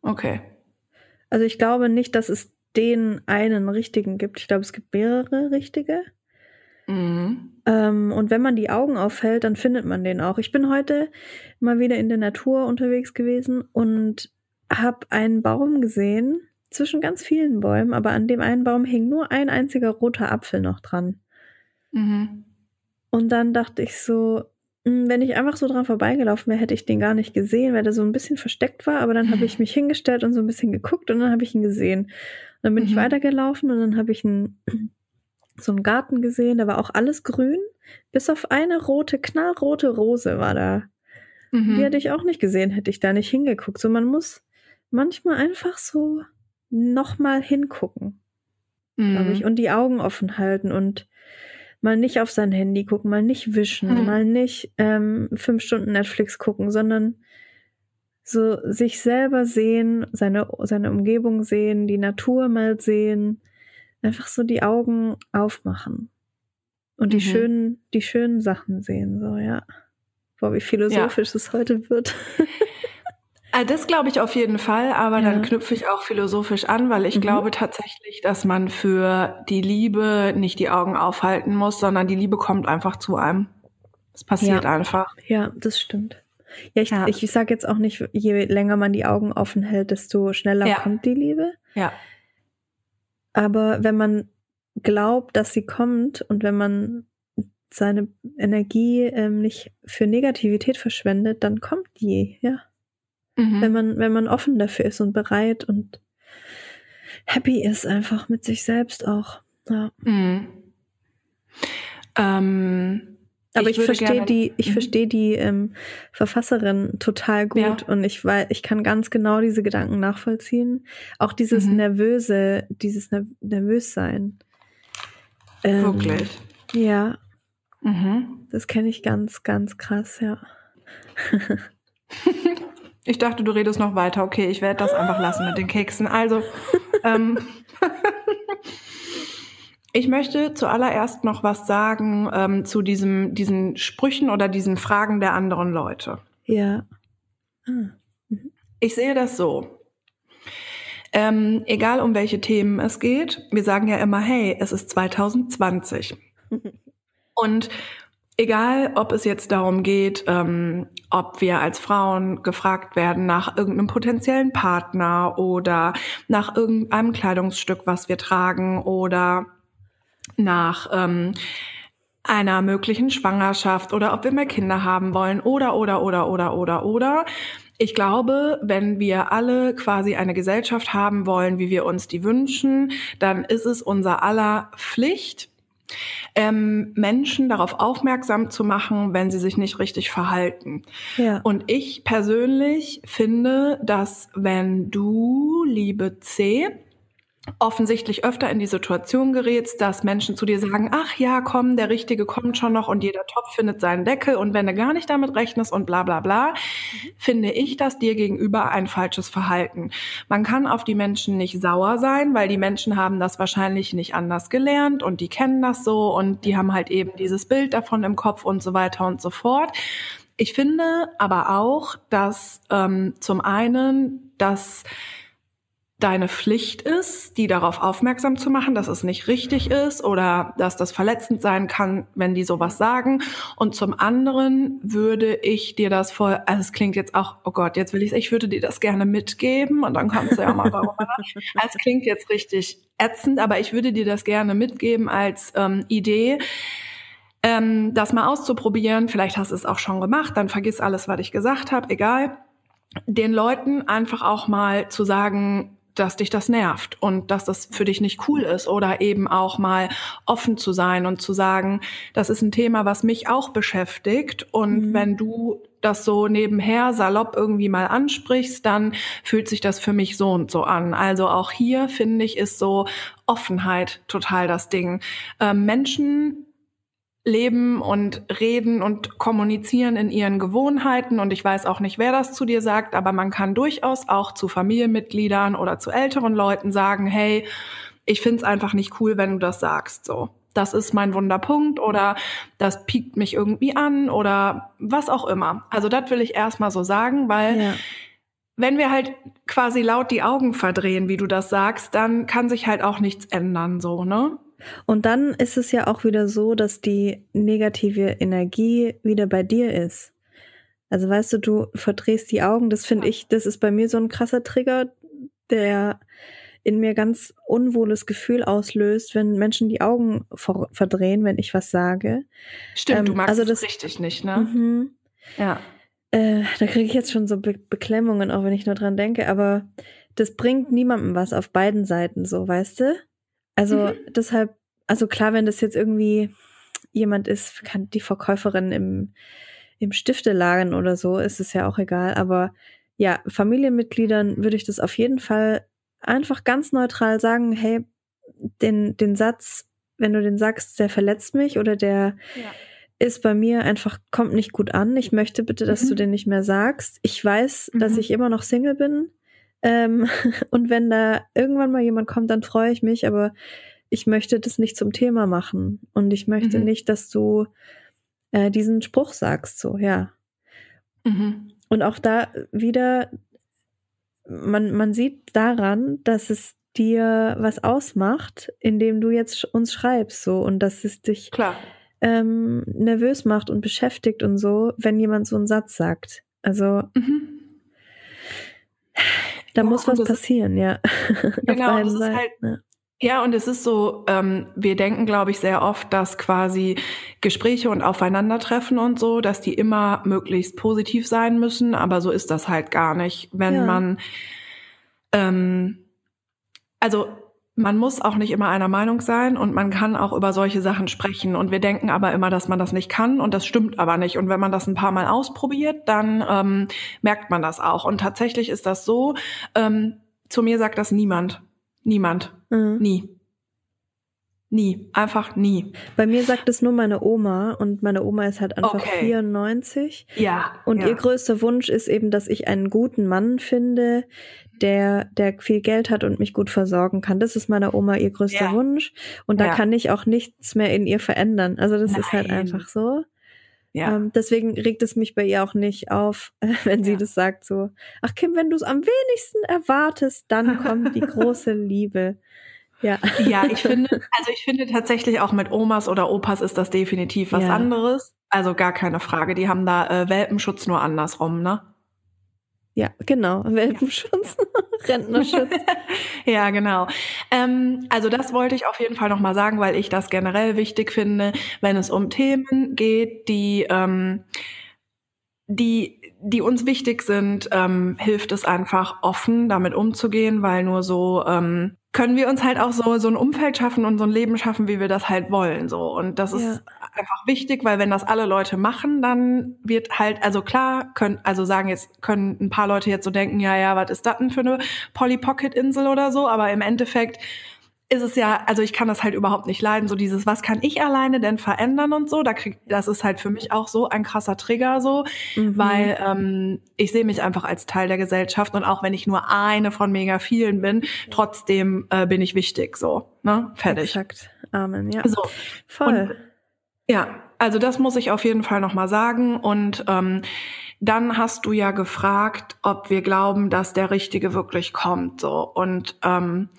Okay. Also ich glaube nicht, dass es den einen richtigen gibt. Ich glaube, es gibt mehrere richtige. Mhm. Ähm, und wenn man die Augen aufhält, dann findet man den auch. Ich bin heute mal wieder in der Natur unterwegs gewesen und habe einen Baum gesehen, zwischen ganz vielen Bäumen, aber an dem einen Baum hing nur ein einziger roter Apfel noch dran. Mhm. Und dann dachte ich so, mh, wenn ich einfach so dran vorbeigelaufen wäre, hätte ich den gar nicht gesehen, weil der so ein bisschen versteckt war. Aber dann habe ich <laughs> mich hingestellt und so ein bisschen geguckt und dann habe ich ihn gesehen. Und dann bin ich Mhm. weitergelaufen und dann habe ich einen, <clears throat> so einen Garten gesehen. Da war auch alles grün, bis auf eine rote, knallrote Rose war da. Mhm. Die hätte ich auch nicht gesehen, hätte ich da nicht hingeguckt. So, man muss manchmal einfach so nochmal hingucken glaube ich, Mhm. und die Augen offen halten und mal nicht auf sein Handy gucken, mal nicht wischen, Hm. mal nicht ähm, fünf Stunden Netflix gucken, sondern so sich selber sehen, seine, seine Umgebung sehen, die Natur mal sehen, einfach so die Augen aufmachen und die Mhm. schönen, die schönen Sachen sehen, so, ja. Boah, wie philosophisch es heute wird. <laughs> Ah, Das glaube ich auf jeden Fall, aber Ja. dann knüpfe ich auch philosophisch an, weil ich Mhm. glaube tatsächlich, dass man für die Liebe nicht die Augen aufhalten muss, sondern die Liebe kommt einfach zu einem. Es passiert Ja. einfach. Ja, das stimmt. Ja, ich, Ja. ich, sage jetzt auch nicht, je länger man die Augen offen hält, desto schneller kommt die Liebe. Ja. Aber wenn man glaubt, dass sie kommt und wenn man seine Energie ähm, nicht für Negativität verschwendet, dann kommt die, ja. Mhm. Wenn man, wenn man offen dafür ist und bereit und happy ist einfach mit sich selbst auch. Ja. Mhm. Ähm, Aber ich, würde verstehe die, ich Mhm. verstehe die ähm, Verfasserin total gut Ja. und ich weiß, ich kann ganz genau diese Gedanken nachvollziehen. Auch dieses Mhm. nervöse, dieses ner nervös sein. Ähm, Wirklich. Ja, Mhm. das kenne ich ganz, ganz krass, ja. <laughs> Ich dachte, du redest noch weiter. Okay, ich werde das einfach lassen mit den Keksen. Also, ähm, <laughs> ich möchte zuallererst noch was sagen ähm, zu diesem, diesen Sprüchen oder diesen Fragen der anderen Leute. Ja. Ah. Ich sehe das so. Ähm, egal um welche Themen es geht, wir sagen ja immer, hey, es ist 2020. <laughs> Und egal, ob es jetzt darum geht, ähm, ob wir als Frauen gefragt werden nach irgendeinem potenziellen Partner oder nach irgendeinem Kleidungsstück, was wir tragen oder nach ähm, einer möglichen Schwangerschaft oder ob wir mehr Kinder haben wollen oder oder oder oder oder oder. Ich glaube, wenn wir alle quasi eine Gesellschaft haben wollen, wie wir uns die wünschen, dann ist es unser aller Pflicht, ähm, Menschen darauf aufmerksam zu machen, wenn sie sich nicht richtig verhalten. Ja. Und ich persönlich finde, dass wenn du, liebe C, offensichtlich öfter in die Situation gerätst, dass Menschen zu dir sagen, ach ja, komm, der Richtige kommt schon noch und jeder Topf findet seinen Deckel und wenn du gar nicht damit rechnest und bla bla bla, finde ich das dir gegenüber ein falsches Verhalten. Man kann auf die Menschen nicht sauer sein, weil die Menschen haben das wahrscheinlich nicht anders gelernt und die kennen das so und die haben halt eben dieses Bild davon im Kopf und so weiter und so fort. Ich finde aber auch, dass ähm, zum einen, dass deine Pflicht ist, die darauf aufmerksam zu machen, dass es nicht richtig ist oder dass das verletzend sein kann, wenn die sowas sagen. Und zum anderen würde ich dir das voll, also es klingt jetzt auch, oh Gott, jetzt will ich ich würde dir das gerne mitgeben und dann kannst du ja mal darüber nach- <laughs> Es klingt jetzt richtig ätzend, aber ich würde dir das gerne mitgeben als ähm, Idee, ähm, das mal auszuprobieren. Vielleicht hast du es auch schon gemacht, dann vergiss alles, was ich gesagt habe, egal. Den Leuten einfach auch mal zu sagen, dass dich das nervt und dass das für dich nicht cool ist oder eben auch mal offen zu sein und zu sagen, das ist ein Thema, was mich auch beschäftigt und Mhm. wenn du das so nebenher salopp irgendwie mal ansprichst, dann fühlt sich das für mich so und so an. Also auch hier finde ich ist so Offenheit total das Ding. Ähm, Menschen leben und reden und kommunizieren in ihren Gewohnheiten und ich weiß auch nicht, wer das zu dir sagt, aber man kann durchaus auch zu Familienmitgliedern oder zu älteren Leuten sagen, hey, ich find's einfach nicht cool, wenn du das sagst, so. Das ist mein Wunderpunkt oder das piekt mich irgendwie an oder was auch immer. Also das will ich erstmal so sagen, weil ja. wenn wir halt quasi laut die Augen verdrehen, wie du das sagst, dann kann sich halt auch nichts ändern, so, ne? Und dann ist es ja auch wieder so, dass die negative Energie wieder bei dir ist. Also weißt du, du verdrehst die Augen. Das finde ich, das ist bei mir so ein krasser Trigger, der in mir ganz unwohles Gefühl auslöst, wenn Menschen die Augen verdrehen, wenn ich was sage. Stimmt, ähm, du magst also das richtig nicht, ne? Mhm. Ja. Äh, da kriege ich jetzt schon so Be Beklemmungen, auch wenn ich nur dran denke, aber das bringt niemandem was auf beiden Seiten so, weißt du? Also mhm. deshalb, also klar, wenn das jetzt irgendwie jemand ist, kann die Verkäuferin im, im Stiftelagen oder so, ist es ja auch egal. Aber ja, Familienmitgliedern würde ich das auf jeden Fall einfach ganz neutral sagen, hey, den, den Satz, wenn du den sagst, der verletzt mich oder der ja. ist bei mir einfach, kommt nicht gut an. Ich möchte bitte, dass mhm. du den nicht mehr sagst. Ich weiß, mhm. dass ich immer noch Single bin. Ähm, <laughs> und wenn da irgendwann mal jemand kommt, dann freue ich mich, aber ich möchte das nicht zum Thema machen. Und ich möchte mhm. nicht, dass du äh, diesen Spruch sagst, so, ja. Mhm. Und auch da wieder, man, man sieht daran, dass es dir was ausmacht, indem du jetzt uns schreibst, so, und dass es dich Klar. Ähm, nervös macht und beschäftigt und so, wenn jemand so einen Satz sagt. Also, mhm. Da ja, muss was passieren, ja. <laughs> Genau, das ist halt, ja. ja. und es ist so, ähm, wir denken, glaube ich, sehr oft, dass quasi Gespräche und Aufeinandertreffen und so, dass die immer möglichst positiv sein müssen, aber so ist das halt gar nicht. Wenn ja. man, ähm, also man muss auch nicht immer einer Meinung sein und man kann auch über solche Sachen sprechen. Und wir denken aber immer, dass man das nicht kann und das stimmt aber nicht. Und wenn man das ein paar Mal ausprobiert, dann ähm, merkt man das auch. Und tatsächlich ist das so, ähm, zu mir sagt das niemand. Niemand. Mhm. Nie. Nie. Einfach nie. Bei mir sagt es nur meine Oma und meine Oma ist halt einfach okay. 94. Ja. Und ja. ihr größter Wunsch ist eben, dass ich einen guten Mann finde, der, der viel Geld hat und mich gut versorgen kann. Das ist meiner Oma ihr größter ja. Wunsch. Und da ja. kann ich auch nichts mehr in ihr verändern. Also das Nein. ist halt einfach so. Ja. Ähm, deswegen regt es mich bei ihr auch nicht auf, <laughs> wenn sie das sagt so, ach Kim, wenn du es am wenigsten erwartest, dann kommt die <laughs> große Liebe. Ja. ja, ich <laughs> finde, also ich finde tatsächlich auch mit Omas oder Opas ist das definitiv was ja. anderes. Also gar keine Frage. Die haben da äh, Welpenschutz nur andersrum, ne? Ja, genau. Welpenschutz, <laughs> Rentnerschutz. <laughs> ja, genau. Ähm, also das wollte ich auf jeden Fall nochmal sagen, weil ich das generell wichtig finde, wenn es um Themen geht, die, ähm, die, die uns wichtig sind, ähm, hilft es einfach offen damit umzugehen, weil nur so ähm, können wir uns halt auch so, so ein Umfeld schaffen und so ein Leben schaffen, wie wir das halt wollen, so. Und das ja. ist einfach wichtig, weil wenn das alle Leute machen, dann wird halt, also klar, können, also sagen jetzt, können ein paar Leute jetzt so denken, ja, ja, was ist das denn für eine Polly Pocket Insel oder so, aber im Endeffekt ist es ja, also ich kann das halt überhaupt nicht leiden, so dieses, was kann ich alleine denn verändern und so, da krieg, das ist halt für mich auch so ein krasser Trigger so, mhm. weil ähm, ich sehe mich einfach als Teil der Gesellschaft und auch wenn ich nur eine von mega vielen bin, trotzdem äh, bin ich wichtig, so, ne, fertig. Exakt, Amen, ja. So. Voll. Und, ja, also das muss ich auf jeden Fall nochmal sagen und ähm, dann hast du ja gefragt, ob wir glauben, dass der Richtige wirklich kommt, so und ähm,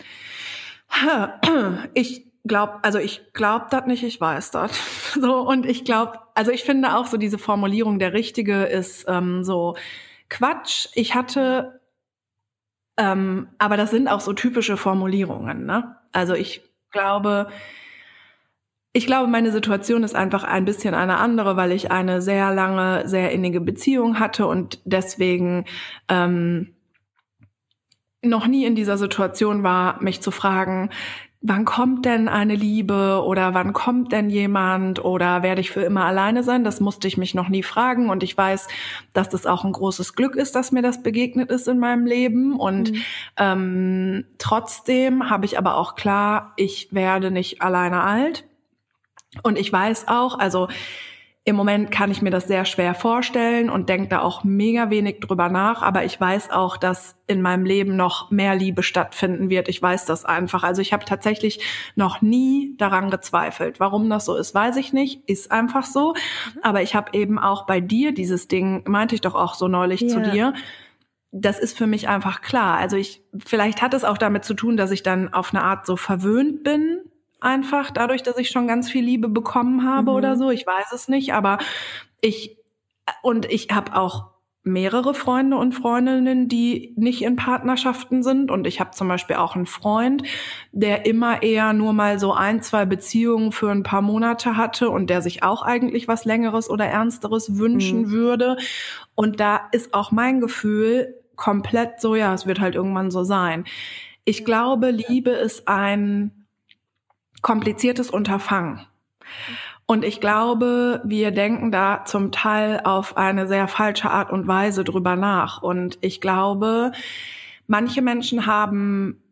<clears throat> ich glaube, also ich glaube das nicht, ich weiß das. <laughs> So und ich glaube, also ich finde auch so diese Formulierung der richtige ist ähm, so Quatsch. Ich hatte, ähm, aber das sind auch so typische Formulierungen. Ne? Also ich glaube, ich glaube, meine Situation ist einfach ein bisschen eine andere, weil ich eine sehr lange, sehr innige Beziehung hatte und deswegen ähm, noch nie in dieser Situation war, mich zu fragen, wann kommt denn eine Liebe oder wann kommt denn jemand oder werde ich für immer alleine sein? Das musste ich mich noch nie fragen und ich weiß, dass das auch ein großes Glück ist, dass mir das begegnet ist in meinem Leben und mhm. ähm, trotzdem habe ich aber auch klar, ich werde nicht alleine alt und ich weiß auch, also im Moment kann ich mir das sehr schwer vorstellen und denke da auch mega wenig drüber nach, aber ich weiß auch, dass in meinem Leben noch mehr Liebe stattfinden wird. Ich weiß das einfach. Also ich habe tatsächlich noch nie daran gezweifelt. Warum das so ist, weiß ich nicht. Ist einfach so. Aber ich habe eben auch bei dir dieses Ding, meinte ich doch auch so neulich yeah. zu dir, das ist für mich einfach klar. Also ich, vielleicht hat es auch damit zu tun, dass ich dann auf eine Art so verwöhnt bin einfach dadurch, dass ich schon ganz viel Liebe bekommen habe mhm. oder so. Ich weiß es nicht, aber ich und ich habe auch mehrere Freunde und Freundinnen, die nicht in Partnerschaften sind. Und ich habe zum Beispiel auch einen Freund, der immer eher nur mal so ein, zwei Beziehungen für ein paar Monate hatte und der sich auch eigentlich was Längeres oder Ernsteres wünschen mhm. würde. Und da ist auch mein Gefühl komplett so, ja, es wird halt irgendwann so sein. Ich glaube, Liebe ist ein kompliziertes Unterfangen. Und ich glaube, wir denken da zum Teil auf eine sehr falsche Art und Weise drüber nach. Und ich glaube, manche Menschen haben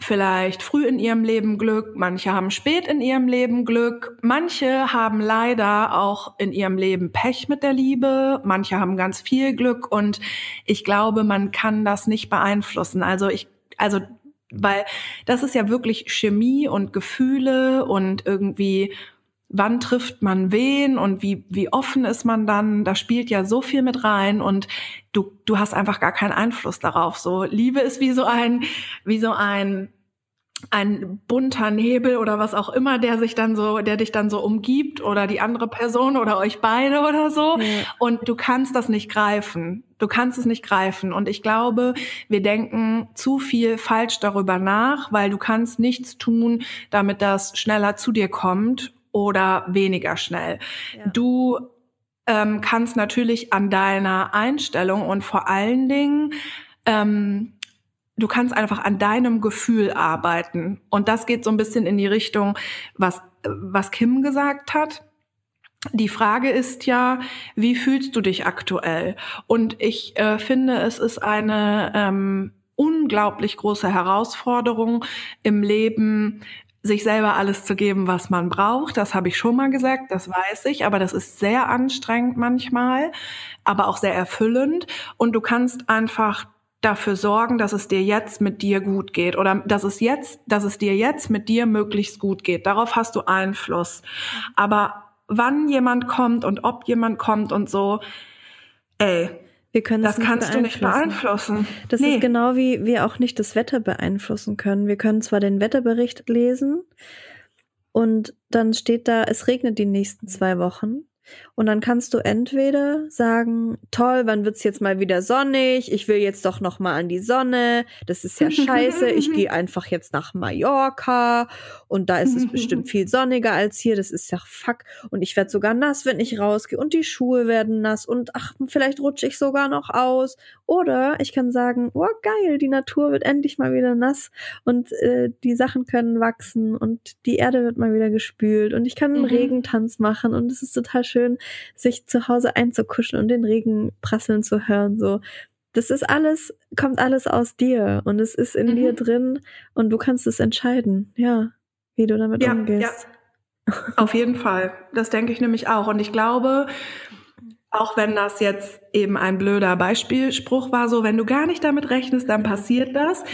vielleicht früh in ihrem Leben Glück, manche haben spät in ihrem Leben Glück, manche haben leider auch in ihrem Leben Pech mit der Liebe, manche haben ganz viel Glück und ich glaube, man kann das nicht beeinflussen. Also ich, also weil das ist ja wirklich Chemie und Gefühle und irgendwie, wann trifft man wen und wie, wie offen ist man dann? Da spielt ja so viel mit rein und du, du hast einfach gar keinen Einfluss darauf. So, Liebe ist wie so ein, wie so ein, ein bunter Nebel oder was auch immer, der sich dann so, der dich dann so umgibt oder die andere Person oder euch beide oder so. Ja. Und du kannst das nicht greifen. Du kannst es nicht greifen. Und ich glaube, wir denken zu viel falsch darüber nach, weil du kannst nichts tun, damit das schneller zu dir kommt oder weniger schnell. Ja. Du ähm, kannst natürlich an deiner Einstellung und vor allen Dingen ähm, du kannst einfach an deinem Gefühl arbeiten. Und das geht so ein bisschen in die Richtung, was, was Kim gesagt hat. Die Frage ist ja, wie fühlst du dich aktuell? Und ich äh, finde, es ist eine ähm, unglaublich große Herausforderung im Leben, sich selber alles zu geben, was man braucht. Das habe ich schon mal gesagt, das weiß ich, aber das ist sehr anstrengend manchmal, aber auch sehr erfüllend. Und du kannst einfach dafür sorgen, dass es dir jetzt mit dir gut geht oder dass es jetzt, dass es dir jetzt mit dir möglichst gut geht. Darauf hast du Einfluss. Aber wann jemand kommt und ob jemand kommt und so, ey, wir können das, das kannst du nicht beeinflussen. Das nee. ist genau wie wir auch nicht das Wetter beeinflussen können. Wir können zwar den Wetterbericht lesen und dann steht da, es regnet die nächsten zwei Wochen. Und dann kannst du entweder sagen, toll, wann wird's jetzt mal wieder sonnig? Ich will jetzt doch noch mal an die Sonne. Das ist ja scheiße. Ich <laughs> gehe einfach jetzt nach Mallorca und da ist es bestimmt viel sonniger als hier. Das ist ja fuck. Und ich werde sogar nass, wenn ich rausgehe und die Schuhe werden nass und ach, vielleicht rutsche ich sogar noch aus. Oder ich kann sagen, oh geil, die Natur wird endlich mal wieder nass und äh, die Sachen können wachsen und die Erde wird mal wieder gespült und ich kann einen mhm. Regentanz machen und es ist total schön, sich zu Hause einzukuschen und den Regen prasseln zu hören. So, das ist alles, kommt alles aus dir und es ist in mhm. dir drin und du kannst es entscheiden, ja, wie du damit ja, umgehst. Ja. Auf jeden Fall. Das denke ich nämlich auch. Und ich glaube, auch wenn das jetzt eben ein blöder Beispielspruch war, so wenn du gar nicht damit rechnest, dann passiert das.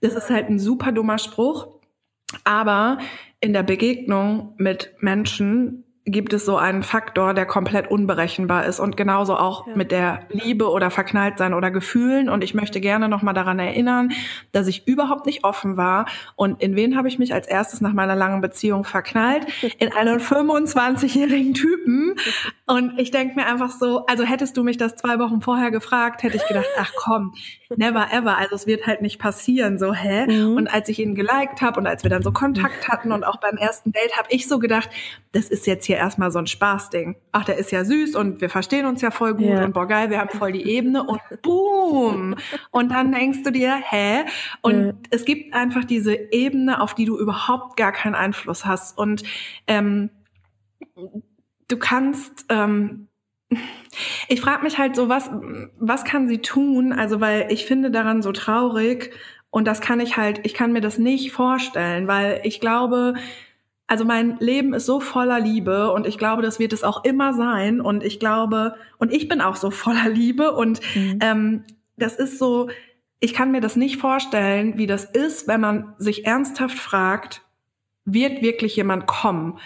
Das ist halt ein super dummer Spruch. Aber in der Begegnung mit Menschen gibt es so einen Faktor, der komplett unberechenbar ist und genauso auch ja. mit der Liebe oder Verknalltsein oder Gefühlen. Und ich möchte gerne nochmal daran erinnern, dass ich überhaupt nicht offen war. Und in wen habe ich mich als erstes nach meiner langen Beziehung verknallt? <laughs> In einen 25-jährigen Typen. Und ich denke mir einfach so, also hättest du mich das zwei Wochen vorher gefragt, hätte ich gedacht, ach komm, never ever. Also es wird halt nicht passieren. So, hä? Mhm. Und als ich ihn geliked habe und als wir dann so Kontakt hatten und auch beim ersten Date, habe ich so gedacht, das ist jetzt hier erstmal so ein Spaßding. Ach, der ist ja süß und wir verstehen uns ja voll gut ja. und boah geil, wir haben voll die Ebene und boom. Und dann denkst du dir, hä? Und ja. es gibt einfach diese Ebene, auf die du überhaupt gar keinen Einfluss hast. Und ähm, du kannst ähm, ich frage mich halt so, was, was kann sie tun? Also, weil ich finde daran so traurig und das kann ich halt, ich kann mir das nicht vorstellen, weil ich glaube, also mein Leben ist so voller Liebe und ich glaube, das wird es auch immer sein und ich glaube, und ich bin auch so voller Liebe und mhm. ähm, das ist so, ich kann mir das nicht vorstellen, wie das ist, wenn man sich ernsthaft fragt, wird wirklich jemand kommen?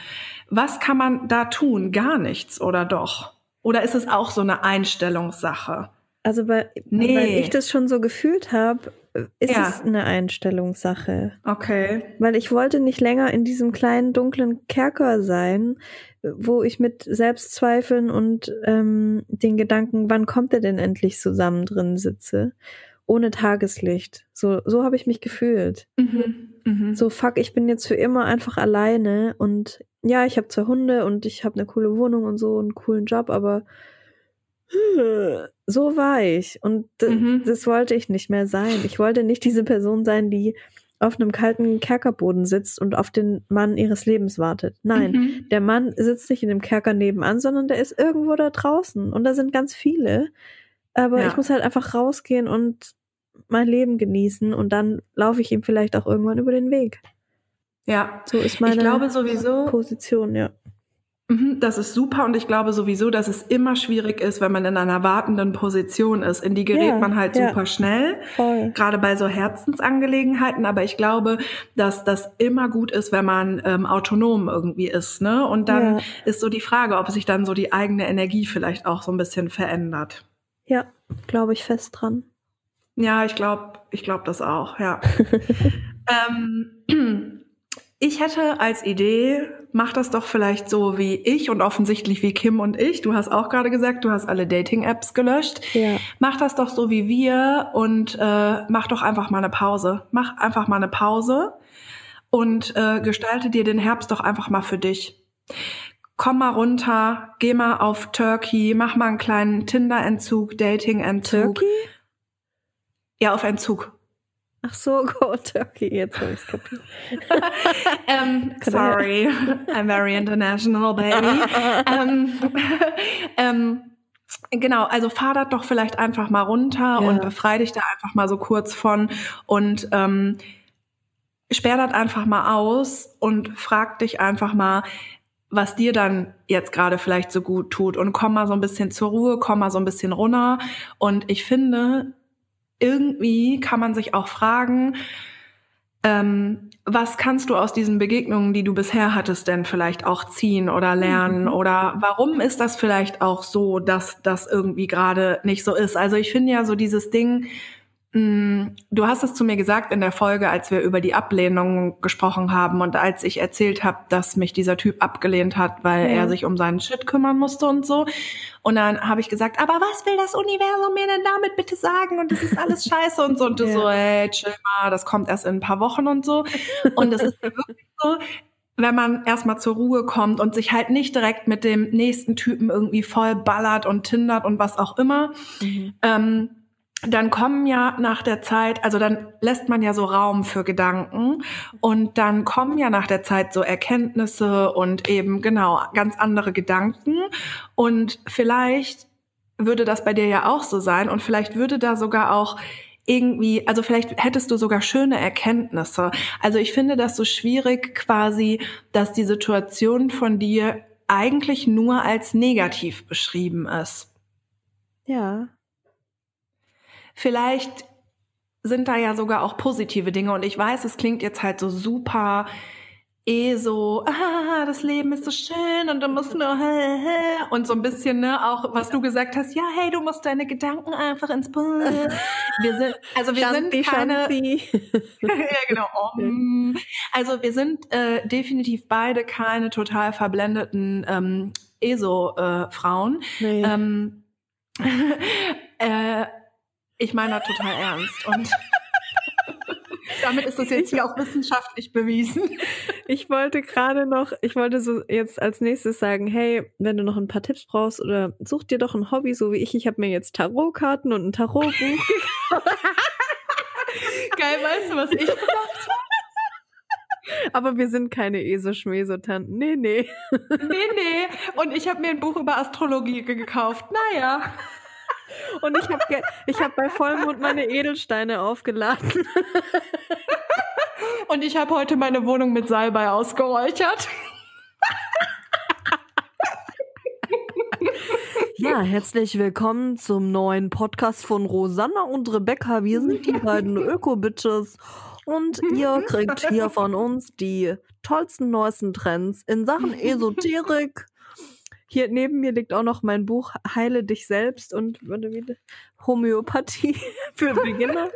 Was kann man da tun? Gar nichts oder doch? Oder ist es auch so eine Einstellungssache? Also weil, nee. weil ich das schon so gefühlt habe, ist ja. es eine Einstellungssache. Okay. Weil ich wollte nicht länger in diesem kleinen dunklen Kerker sein, wo ich mit Selbstzweifeln und ähm, den Gedanken, wann kommt er denn endlich zusammen drin sitze, ohne Tageslicht. So, so habe ich mich gefühlt. Mhm. Mhm. So fuck, ich bin jetzt für immer einfach alleine und ja, ich habe zwei Hunde und ich habe eine coole Wohnung und so einen coolen Job, aber so war ich und mhm. das wollte ich nicht mehr sein. Ich wollte nicht diese Person sein, die auf einem kalten Kerkerboden sitzt und auf den Mann ihres Lebens wartet. Nein, mhm. der Mann sitzt nicht in dem Kerker nebenan, sondern der ist irgendwo da draußen und da sind ganz viele. Aber ja. ich muss halt einfach rausgehen und mein Leben genießen und dann laufe ich ihm vielleicht auch irgendwann über den Weg. Ja, so ist meine ich glaube sowieso, Position, ja. Mhm, das ist super und ich glaube sowieso, dass es immer schwierig ist, wenn man in einer wartenden Position ist. In die gerät ja, man halt ja. super schnell, Voll. gerade bei so Herzensangelegenheiten. Aber ich glaube, dass das immer gut ist, wenn man ähm, autonom irgendwie ist. Ne? Und dann ja. ist so die Frage, ob sich dann so die eigene Energie vielleicht auch so ein bisschen verändert. Ja, glaube ich fest dran. Ja, ich glaube, ich glaube das auch, ja. <laughs> ähm, ich hätte als Idee, mach das doch vielleicht so wie ich und offensichtlich wie Kim und ich. Du hast auch gerade gesagt, du hast alle Dating-Apps gelöscht. Ja. Mach das doch so wie wir und äh, mach doch einfach mal eine Pause. Mach einfach mal eine Pause und äh, gestalte dir den Herbst doch einfach mal für dich. Komm mal runter, geh mal auf Turkey, mach mal einen kleinen Tinder-Entzug, Dating-Entzug. Turkey? Ja, auf Entzug. Ach so, <laughs> Go Turkey, jetzt habe <laughs> ich es kapiert. um, sorry, I'm very international, baby. um, <laughs> um, genau, also fahr das doch vielleicht einfach mal runter ja. und befrei dich da einfach mal so kurz von und ähm, sperr das einfach mal aus und frag dich einfach mal, was dir dann jetzt gerade vielleicht so gut tut und komm mal so ein bisschen zur Ruhe, komm mal so ein bisschen runter und ich finde, irgendwie kann man sich auch fragen, ähm, was kannst du aus diesen Begegnungen, die du bisher hattest, denn vielleicht auch ziehen oder lernen? Mhm. Oder warum ist das vielleicht auch so, dass das irgendwie gerade nicht so ist? Also ich finde ja so dieses Ding, du hast es zu mir gesagt in der Folge, als wir über die Ablehnung gesprochen haben und als ich erzählt habe, dass mich dieser Typ abgelehnt hat, weil ja. er sich um seinen Shit kümmern musste und so. Und dann habe ich gesagt, aber was will das Universum mir denn damit bitte sagen? Und das ist alles <laughs> scheiße und so. Und du ja. so, ey, chill mal, das kommt erst in ein paar Wochen und so. Und das ist wirklich so, wenn man erstmal zur Ruhe kommt und sich halt nicht direkt mit dem nächsten Typen irgendwie voll ballert und tindert und was auch immer. Mhm. Ähm, dann kommen ja nach der Zeit, also dann lässt man ja so Raum für Gedanken und dann kommen ja nach der Zeit so Erkenntnisse und eben genau ganz andere Gedanken und vielleicht würde das bei dir ja auch so sein und vielleicht würde da sogar auch irgendwie, also vielleicht hättest du sogar schöne Erkenntnisse. Also ich finde das so schwierig quasi, dass die Situation von dir eigentlich nur als negativ beschrieben ist. Ja, Vielleicht sind da ja sogar auch positive Dinge und ich weiß, es klingt jetzt halt so super eh so, ah, das Leben ist so schön und du musst nur und so ein bisschen, ne, auch was du gesagt hast, ja, hey, du musst deine Gedanken einfach ins. Wir sind, also wir sind keine, <laughs> ja genau, um. also wir sind äh, definitiv beide keine total verblendeten ähm, ESO-Frauen. Äh, nee. Ähm, <laughs> äh, ich meine das total ernst. Und <laughs> damit ist das jetzt hier auch wissenschaftlich bewiesen. Ich wollte gerade noch, ich wollte so jetzt als nächstes sagen, hey, wenn du noch ein paar Tipps brauchst oder such dir doch ein Hobby, so wie ich. Ich habe mir jetzt Tarotkarten und ein Tarotbuch. <laughs> Geil, weißt du, was ich gemacht habe? Aber wir sind keine Esoschmesotanten. Nee, nee. Nee, nee. Und ich habe mir ein Buch über Astrologie gekauft. Naja. Und ich habe ich hab bei Vollmond meine Edelsteine aufgeladen. Und ich habe heute meine Wohnung mit Salbei ausgeräuchert. Ja, herzlich willkommen zum neuen Podcast von Rosanna und Rebecca. Wir sind die beiden Öko-Bitches und ihr kriegt hier von uns die tollsten, neuesten Trends in Sachen Esoterik. Hier neben mir liegt auch noch mein Buch Heile dich selbst und Homöopathie <laughs> für Beginner.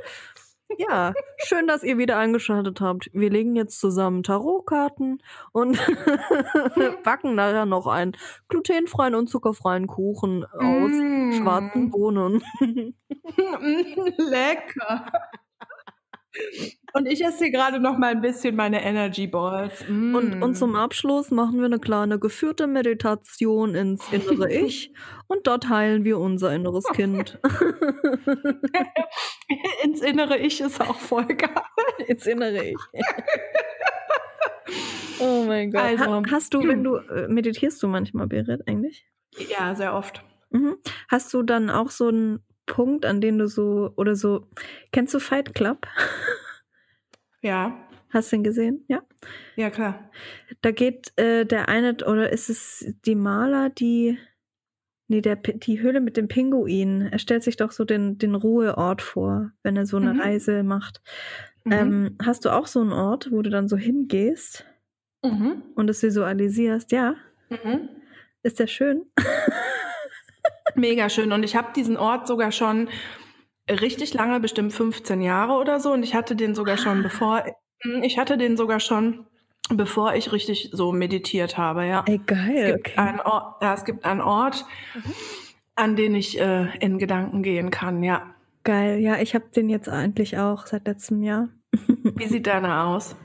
Ja, schön, dass ihr wieder eingeschaltet habt. Wir legen jetzt zusammen Tarotkarten und <laughs> backen nachher noch einen glutenfreien und zuckerfreien Kuchen aus mm. schwarzen Bohnen. <laughs> Lecker. Und ich esse hier gerade noch mal ein bisschen meine Energy Balls. Mm. Und, und zum Abschluss machen wir eine kleine geführte Meditation ins innere <laughs> Ich und dort heilen wir unser inneres Kind. <laughs> ins innere Ich ist auch voll geil. ins innere Ich. <laughs> oh mein Gott. Also, ha hast du, wenn du äh, meditierst du manchmal, Berit, eigentlich? Ja, sehr oft. Mhm. Hast du dann auch so einen Punkt, an dem du so oder so kennst du Fight Club? Ja. Hast du ihn gesehen? Ja. Ja, klar. Da geht äh, der eine, oder ist es die Maler, die. Nee, der, die Höhle mit dem Pinguin. Er stellt sich doch so den, den Ruheort vor, wenn er so eine mhm. Reise macht. Mhm. Ähm, hast du auch so einen Ort, wo du dann so hingehst mhm. und es visualisierst? Ja. Mhm. Ist der schön? <laughs> Mega schön. Und ich habe diesen Ort sogar schon richtig lange, bestimmt 15 Jahre oder so. Und ich hatte den sogar schon, bevor hm, ich hatte den sogar schon, bevor ich richtig so meditiert habe. Ja. Ey, geil. Es gibt, okay. einen, Ort, ja, es gibt einen Ort, mhm. an den ich äh, in Gedanken gehen kann. Ja. Geil. Ja, ich habe den jetzt eigentlich auch seit letztem Jahr. Wie sieht deiner aus?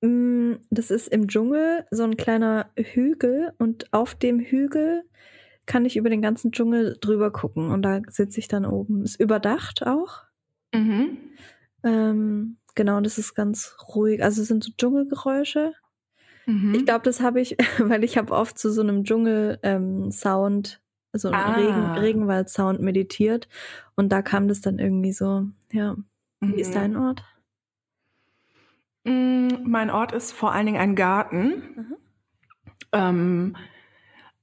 Mm, das ist im Dschungel so ein kleiner Hügel und auf dem Hügel kann ich über den ganzen Dschungel drüber gucken und da sitze ich dann oben. Ist überdacht auch. Mhm. Ähm, genau, das ist ganz ruhig. Also es sind so Dschungelgeräusche. Mhm. Ich glaube, das habe ich, <laughs> weil ich habe oft zu so einem Dschungel-Sound, ähm, so einem ah. Regen, Regenwald-Sound meditiert und da kam das dann irgendwie so, ja. Mhm. Wie ist mhm. dein Ort? Mm, mein Ort ist vor allen Dingen ein Garten. Mhm. Ähm,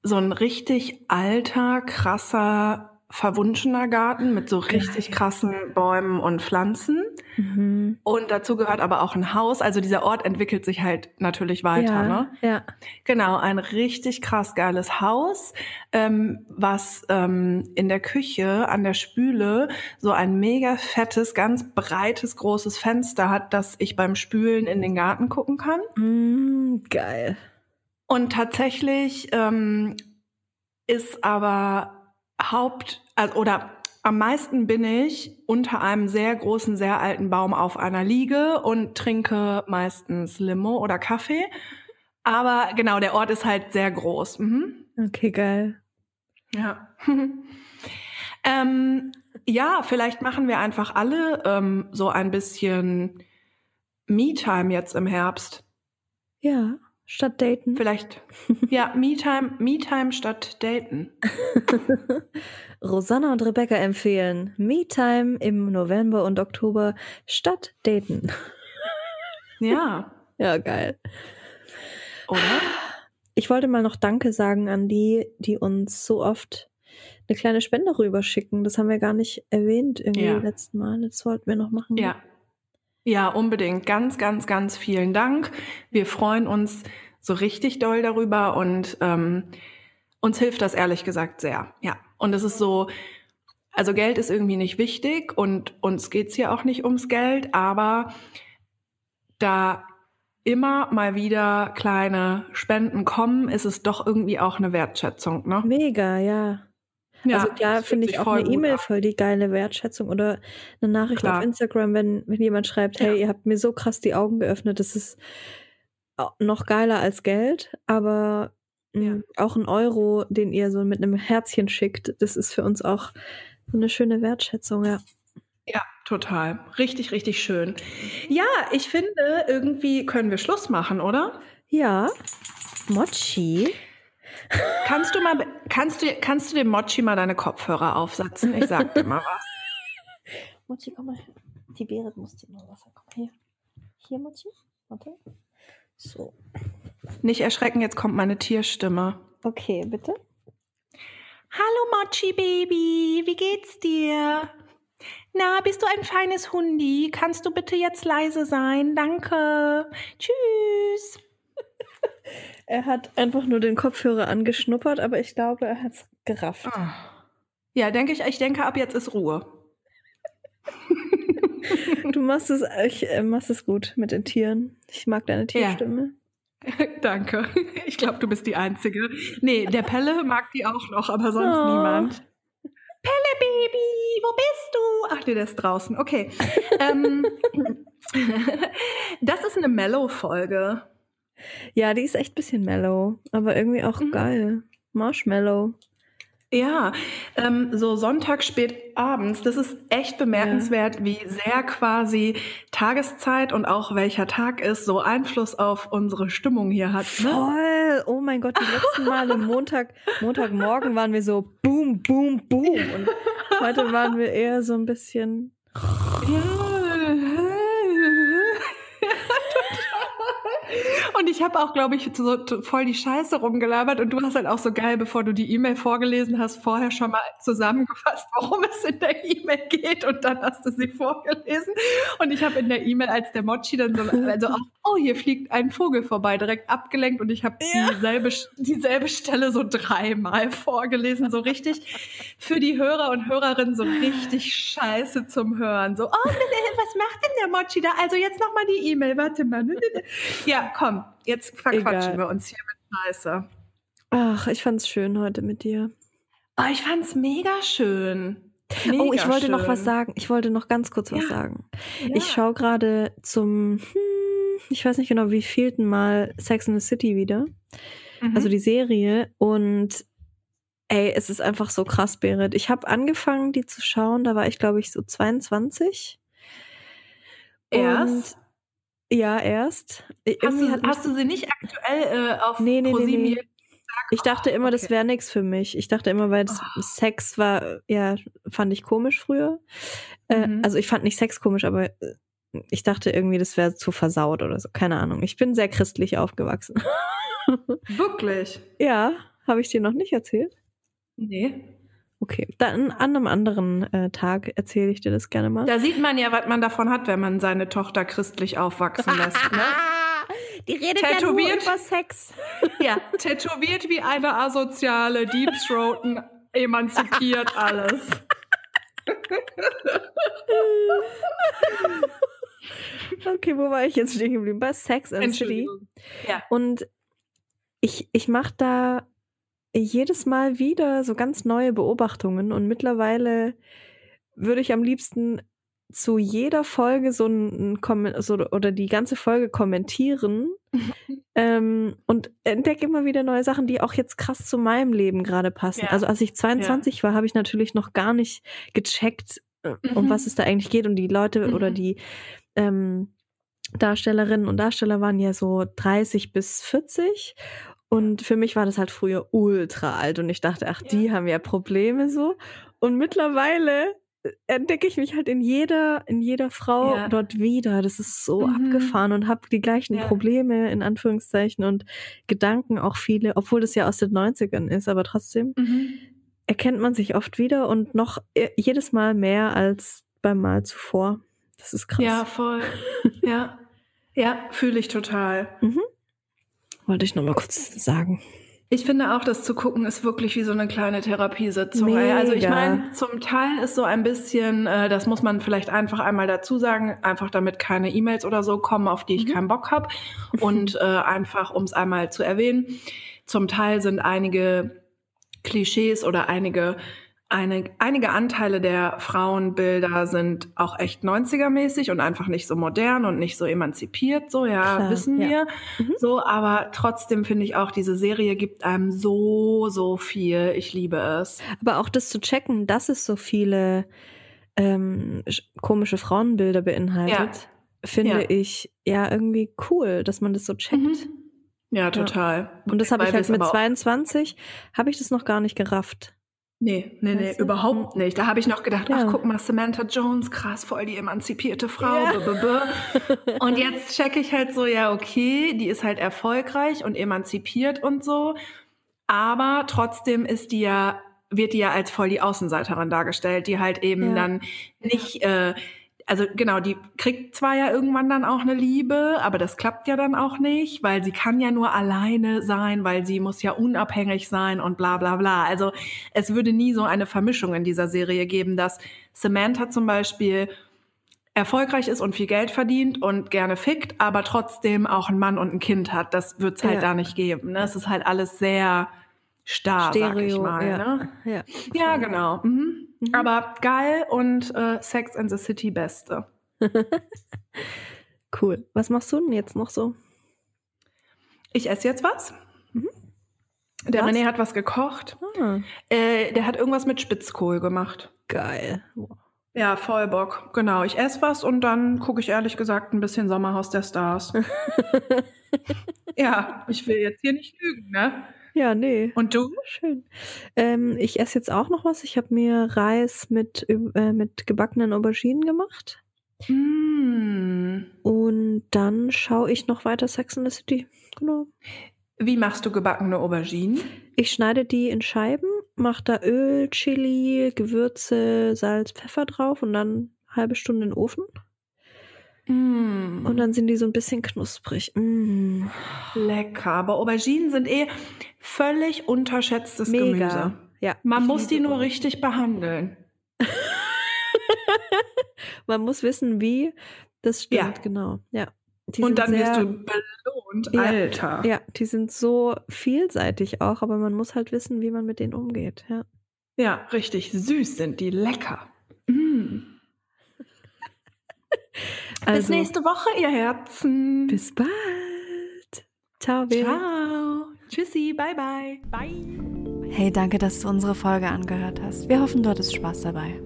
so ein richtig alter, krasser, verwunschener Garten mit so richtig krassen Bäumen und Pflanzen. Mhm. Und dazu gehört aber auch ein Haus. Also dieser Ort entwickelt sich halt natürlich weiter. Ja, ne? ja. Genau, ein richtig krass geiles Haus, ähm, was ähm, in der Küche an der Spüle so ein mega fettes, ganz breites, großes Fenster hat, dass ich beim Spülen in den Garten gucken kann. Mm, geil. Und tatsächlich ähm, ist aber Haupt, also, oder am meisten bin ich unter einem sehr großen, sehr alten Baum auf einer Liege und trinke meistens Limo oder Kaffee. Aber genau, der Ort ist halt sehr groß. Mhm. Okay, geil. Ja. <laughs> ähm, ja, vielleicht machen wir einfach alle ähm, so ein bisschen Me-Time jetzt im Herbst. Ja statt daten. Vielleicht. Ja, Me-Time Me statt daten. <laughs> Rosanna und Rebecca empfehlen Me-Time im November und Oktober statt daten. <laughs> Ja. Ja, geil. Oder? Ich wollte mal noch Danke sagen an die, die uns so oft eine kleine Spende rüberschicken. Das haben wir gar nicht erwähnt irgendwie ja. letzten Mal. Das wollten wir noch machen. Ja. Ja, unbedingt. Ganz, ganz, ganz vielen Dank. Wir freuen uns so richtig doll darüber und ähm, uns hilft das ehrlich gesagt sehr. Ja. Und es ist so, also Geld ist irgendwie nicht wichtig und uns geht's hier auch nicht ums Geld, aber da immer mal wieder kleine Spenden kommen, ist es doch irgendwie auch eine Wertschätzung, ne? Mega, ja. Ja, also klar finde ich auch eine E-Mail voll die geile Wertschätzung oder eine Nachricht klar. auf Instagram, wenn, wenn jemand schreibt, hey, ja. ihr habt mir so krass die Augen geöffnet, das ist noch geiler als Geld, aber mh, Ja. auch ein Euro, den ihr so mit einem Herzchen schickt, das ist für uns auch so eine schöne Wertschätzung, ja. Ja, total. Richtig, richtig schön. Ja, ich finde, irgendwie können wir Schluss machen, oder? Ja, Mochi. Kannst du mal, kannst du, kannst du dem Mochi mal deine Kopfhörer aufsetzen? Ich sag dir mal was. <laughs> Mochi, komm mal her. Die Beere muss dir noch Wasser. Komm her. Hier, Mochi. Warte. So. Nicht erschrecken, jetzt kommt meine Tierstimme. Okay, bitte. Hallo Mochi Baby, wie geht's dir? Na, bist du ein feines Hundi? Kannst du bitte jetzt leise sein? Danke. Tschüss. Er hat einfach nur den Kopfhörer angeschnuppert, aber ich glaube, er hat's gerafft. Ah. Ja, denke ich, ich denke, ab jetzt ist Ruhe. Du machst es, ich, äh, machst es gut mit den Tieren. Ich mag deine Tierstimme. <laughs> Danke. Ich glaube, du bist die Einzige. Nee, der Pelle mag die auch noch, aber sonst Oh. niemand. Pelle Baby, wo bist du? Ach, nee, der ist draußen. Okay. ähm, <laughs> das ist eine Mellow-Folge. Ja, die ist echt ein bisschen mellow, aber irgendwie auch Mhm. geil. Marshmallow. Ja, ähm, so Sonntag spät abends, das ist echt bemerkenswert, wie sehr quasi Tageszeit und auch welcher Tag ist, so Einfluss auf unsere Stimmung hier hat. Ne? Voll! Oh mein Gott, die letzten Male <laughs> Montag, Montagmorgen waren wir so boom, boom, boom. Und heute waren wir eher so ein bisschen. Und ich habe auch, glaube ich, so voll die Scheiße rumgelabert und du hast halt auch so geil, bevor du die E-Mail vorgelesen hast, vorher schon mal zusammengefasst, worum es in der E-Mail geht und dann hast du sie vorgelesen. Und ich habe in der E-Mail, als der Mochi dann so, also auch, oh, hier fliegt ein Vogel vorbei, direkt abgelenkt und ich habe Ja. dieselbe, dieselbe Stelle so dreimal vorgelesen, so richtig für die Hörer und Hörerinnen so richtig scheiße zum Hören. So, oh, was macht denn der Mochi da? Also jetzt nochmal die E-Mail, warte mal. Ja, komm, jetzt verquatschen Egal. wir uns hier mit Scheiße. Ach, ich fand's schön heute mit dir. Oh, ich fand's mega schön. Mega oh, ich wollte noch schön. was sagen. Ich wollte noch ganz kurz was Ja. sagen. Ja. Ich schaue gerade zum, hm, ich weiß nicht genau, wie vielten Mal Sex in the City wieder. Mhm. Also die Serie. Und ey, es ist einfach so krass, Berit. Ich habe angefangen, die zu schauen. Da war ich, glaube ich, so 22. Erst? Und, ja, erst. hast, du, hast du sie nicht aktuell äh, auf Nee, nee, nee, ProSieben nee. gesagt? Ich dachte immer, das okay. wäre nichts für mich. Ich dachte immer, weil das Oh. Sex war, ja, fand ich komisch früher. Äh, Mhm. also ich fand nicht Sex komisch, aber äh, ich dachte irgendwie, das wäre zu versaut oder so. Keine Ahnung. Ich bin sehr christlich aufgewachsen. <laughs> Wirklich? ja, habe ich dir noch nicht erzählt? Nee. Okay, dann an einem anderen äh, Tag erzähle ich dir das gerne mal. Da sieht man ja, was man davon hat, wenn man seine Tochter christlich aufwachsen lässt. Ne? <laughs> Die redet Tätowiert. über Sex. <laughs> Ja, tätowiert wie eine Asoziale, Deep Throaten, emanzipiert alles. Okay, wo war ich jetzt stehen geblieben? Bei Sex and City. Ja. Und ich, ich mache da jedes Mal wieder so ganz neue Beobachtungen und mittlerweile würde ich am liebsten zu jeder Folge so ein Kommen so, oder die ganze Folge kommentieren <laughs> ähm, und entdecke immer wieder neue Sachen, die auch jetzt krass zu meinem Leben gerade passen. Ja. Also als ich 22 war, habe ich natürlich noch gar nicht gecheckt, äh, um Mhm. was es da eigentlich geht und die Leute Mhm. oder die ähm, Darstellerinnen und Darsteller waren ja so 30 bis 40 und für mich war das halt früher ultra alt und ich dachte, ach, die haben ja Probleme so und mittlerweile entdecke ich mich halt in jeder in jeder Frau Ja. dort wieder. Das ist so Mhm. abgefahren und habe die gleichen Ja. Probleme in Anführungszeichen und Gedanken auch viele, obwohl das ja aus den 90ern ist, aber trotzdem Mhm. erkennt man sich oft wieder und noch äh, jedes Mal mehr als beim Mal zuvor. Das ist krass. Ja, voll. Ja. Ja, fühle ich total. Wollte ich noch mal kurz sagen. Ich finde auch, das zu gucken ist wirklich wie so eine kleine Therapiesitzung. ey. Also ich Mega. meine, zum Teil ist so ein bisschen, äh, das muss man vielleicht einfach einmal dazu sagen, einfach damit keine E-Mails oder so kommen, auf die ich Mhm. keinen Bock habe. Und <laughs> äh, einfach, um es einmal zu erwähnen, zum Teil sind einige Klischees oder einige eine, einige Anteile der Frauenbilder sind auch echt 90er-mäßig und einfach nicht so modern und nicht so emanzipiert, so, ja, Klar, wissen ja. wir. Mhm. So, aber trotzdem finde ich auch, diese Serie gibt einem so, so viel. Ich liebe es. Aber auch das zu checken, dass es so viele ähm, sch- komische Frauenbilder beinhaltet, finde Ja. ich ja irgendwie cool, dass man das so checkt. Mhm. Ja, total. Und das habe ich halt mit aber auch- 22, habe ich das noch gar nicht gerafft. Nee, nee, nee, Weißt du? überhaupt nicht. Da habe ich noch gedacht, Ja. ach, guck mal, Samantha Jones, krass, voll die emanzipierte Frau. Ja. b -b -b. Und jetzt checke ich halt so, ja, okay, die ist halt erfolgreich und emanzipiert und so. Aber trotzdem ist die ja, wird die ja als voll die Außenseiterin dargestellt, die halt eben Ja. dann nicht, äh, also genau, die kriegt zwar ja irgendwann dann auch eine Liebe, aber das klappt ja dann auch nicht, weil sie kann ja nur alleine sein, weil sie muss ja unabhängig sein und bla bla bla. Also es würde nie so eine Vermischung in dieser Serie geben, dass Samantha zum Beispiel erfolgreich ist und viel Geld verdient und gerne fickt, aber trotzdem auch einen Mann und ein Kind hat. Das wird es halt Ja. da nicht geben. Ne? Es ist halt alles sehr starr, sag ich mal. ja. Ne? ja. Ja, genau. Mhm. Mhm. Aber geil und äh, Sex and the City beste. <laughs> Cool. Was machst du denn jetzt noch so? Ich esse jetzt was. Mhm. Der Was? René hat was gekocht. Ah, Äh, der hat irgendwas mit Spitzkohl gemacht. geil. Wow. Ja, voll Bock. Genau, ich esse was und dann gucke ich ehrlich gesagt ein bisschen Sommerhaus der Stars. <laughs> ja, ich will jetzt hier nicht lügen, ne? Ja, nee. Und du? Schön. Ähm, ich esse jetzt auch noch was. Ich habe mir Reis mit, äh, mit gebackenen Auberginen gemacht. Mm. Und dann schaue ich noch weiter Sex in the City. Genau. Wie machst du gebackene Auberginen? Ich schneide die in Scheiben, mache da Öl, Chili, Gewürze, Salz, Pfeffer drauf und dann halbe Stunde in den Ofen. Mm. Und dann sind die so ein bisschen knusprig. Mm. Lecker. Aber Auberginen sind eh völlig unterschätztes Mega. Gemüse. Ja. Man muss die nur richtig behandeln. <laughs> Man muss wissen, wie. Das stimmt, Ja. genau. Ja. Die Und dann wirst sehr- du belohnt, Ja. Alter. Ja, die sind so vielseitig auch, aber man muss halt wissen, wie man mit denen umgeht. Ja. Ja, richtig süß sind die, lecker. Mm. Bis Also, nächste Woche, ihr Herzen. bis bald. Ciao, Vera. Ciao. Tschüssi, bye bye. Bye. Hey, danke, dass du unsere Folge angehört hast. Wir hoffen, du hattest Spaß dabei.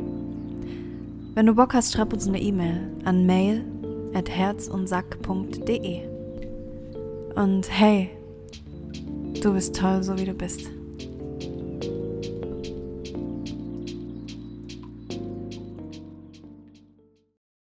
Wenn du Bock hast, schreib uns eine E-Mail an mail at herzundsack.de. Und hey, du bist toll, so wie du bist.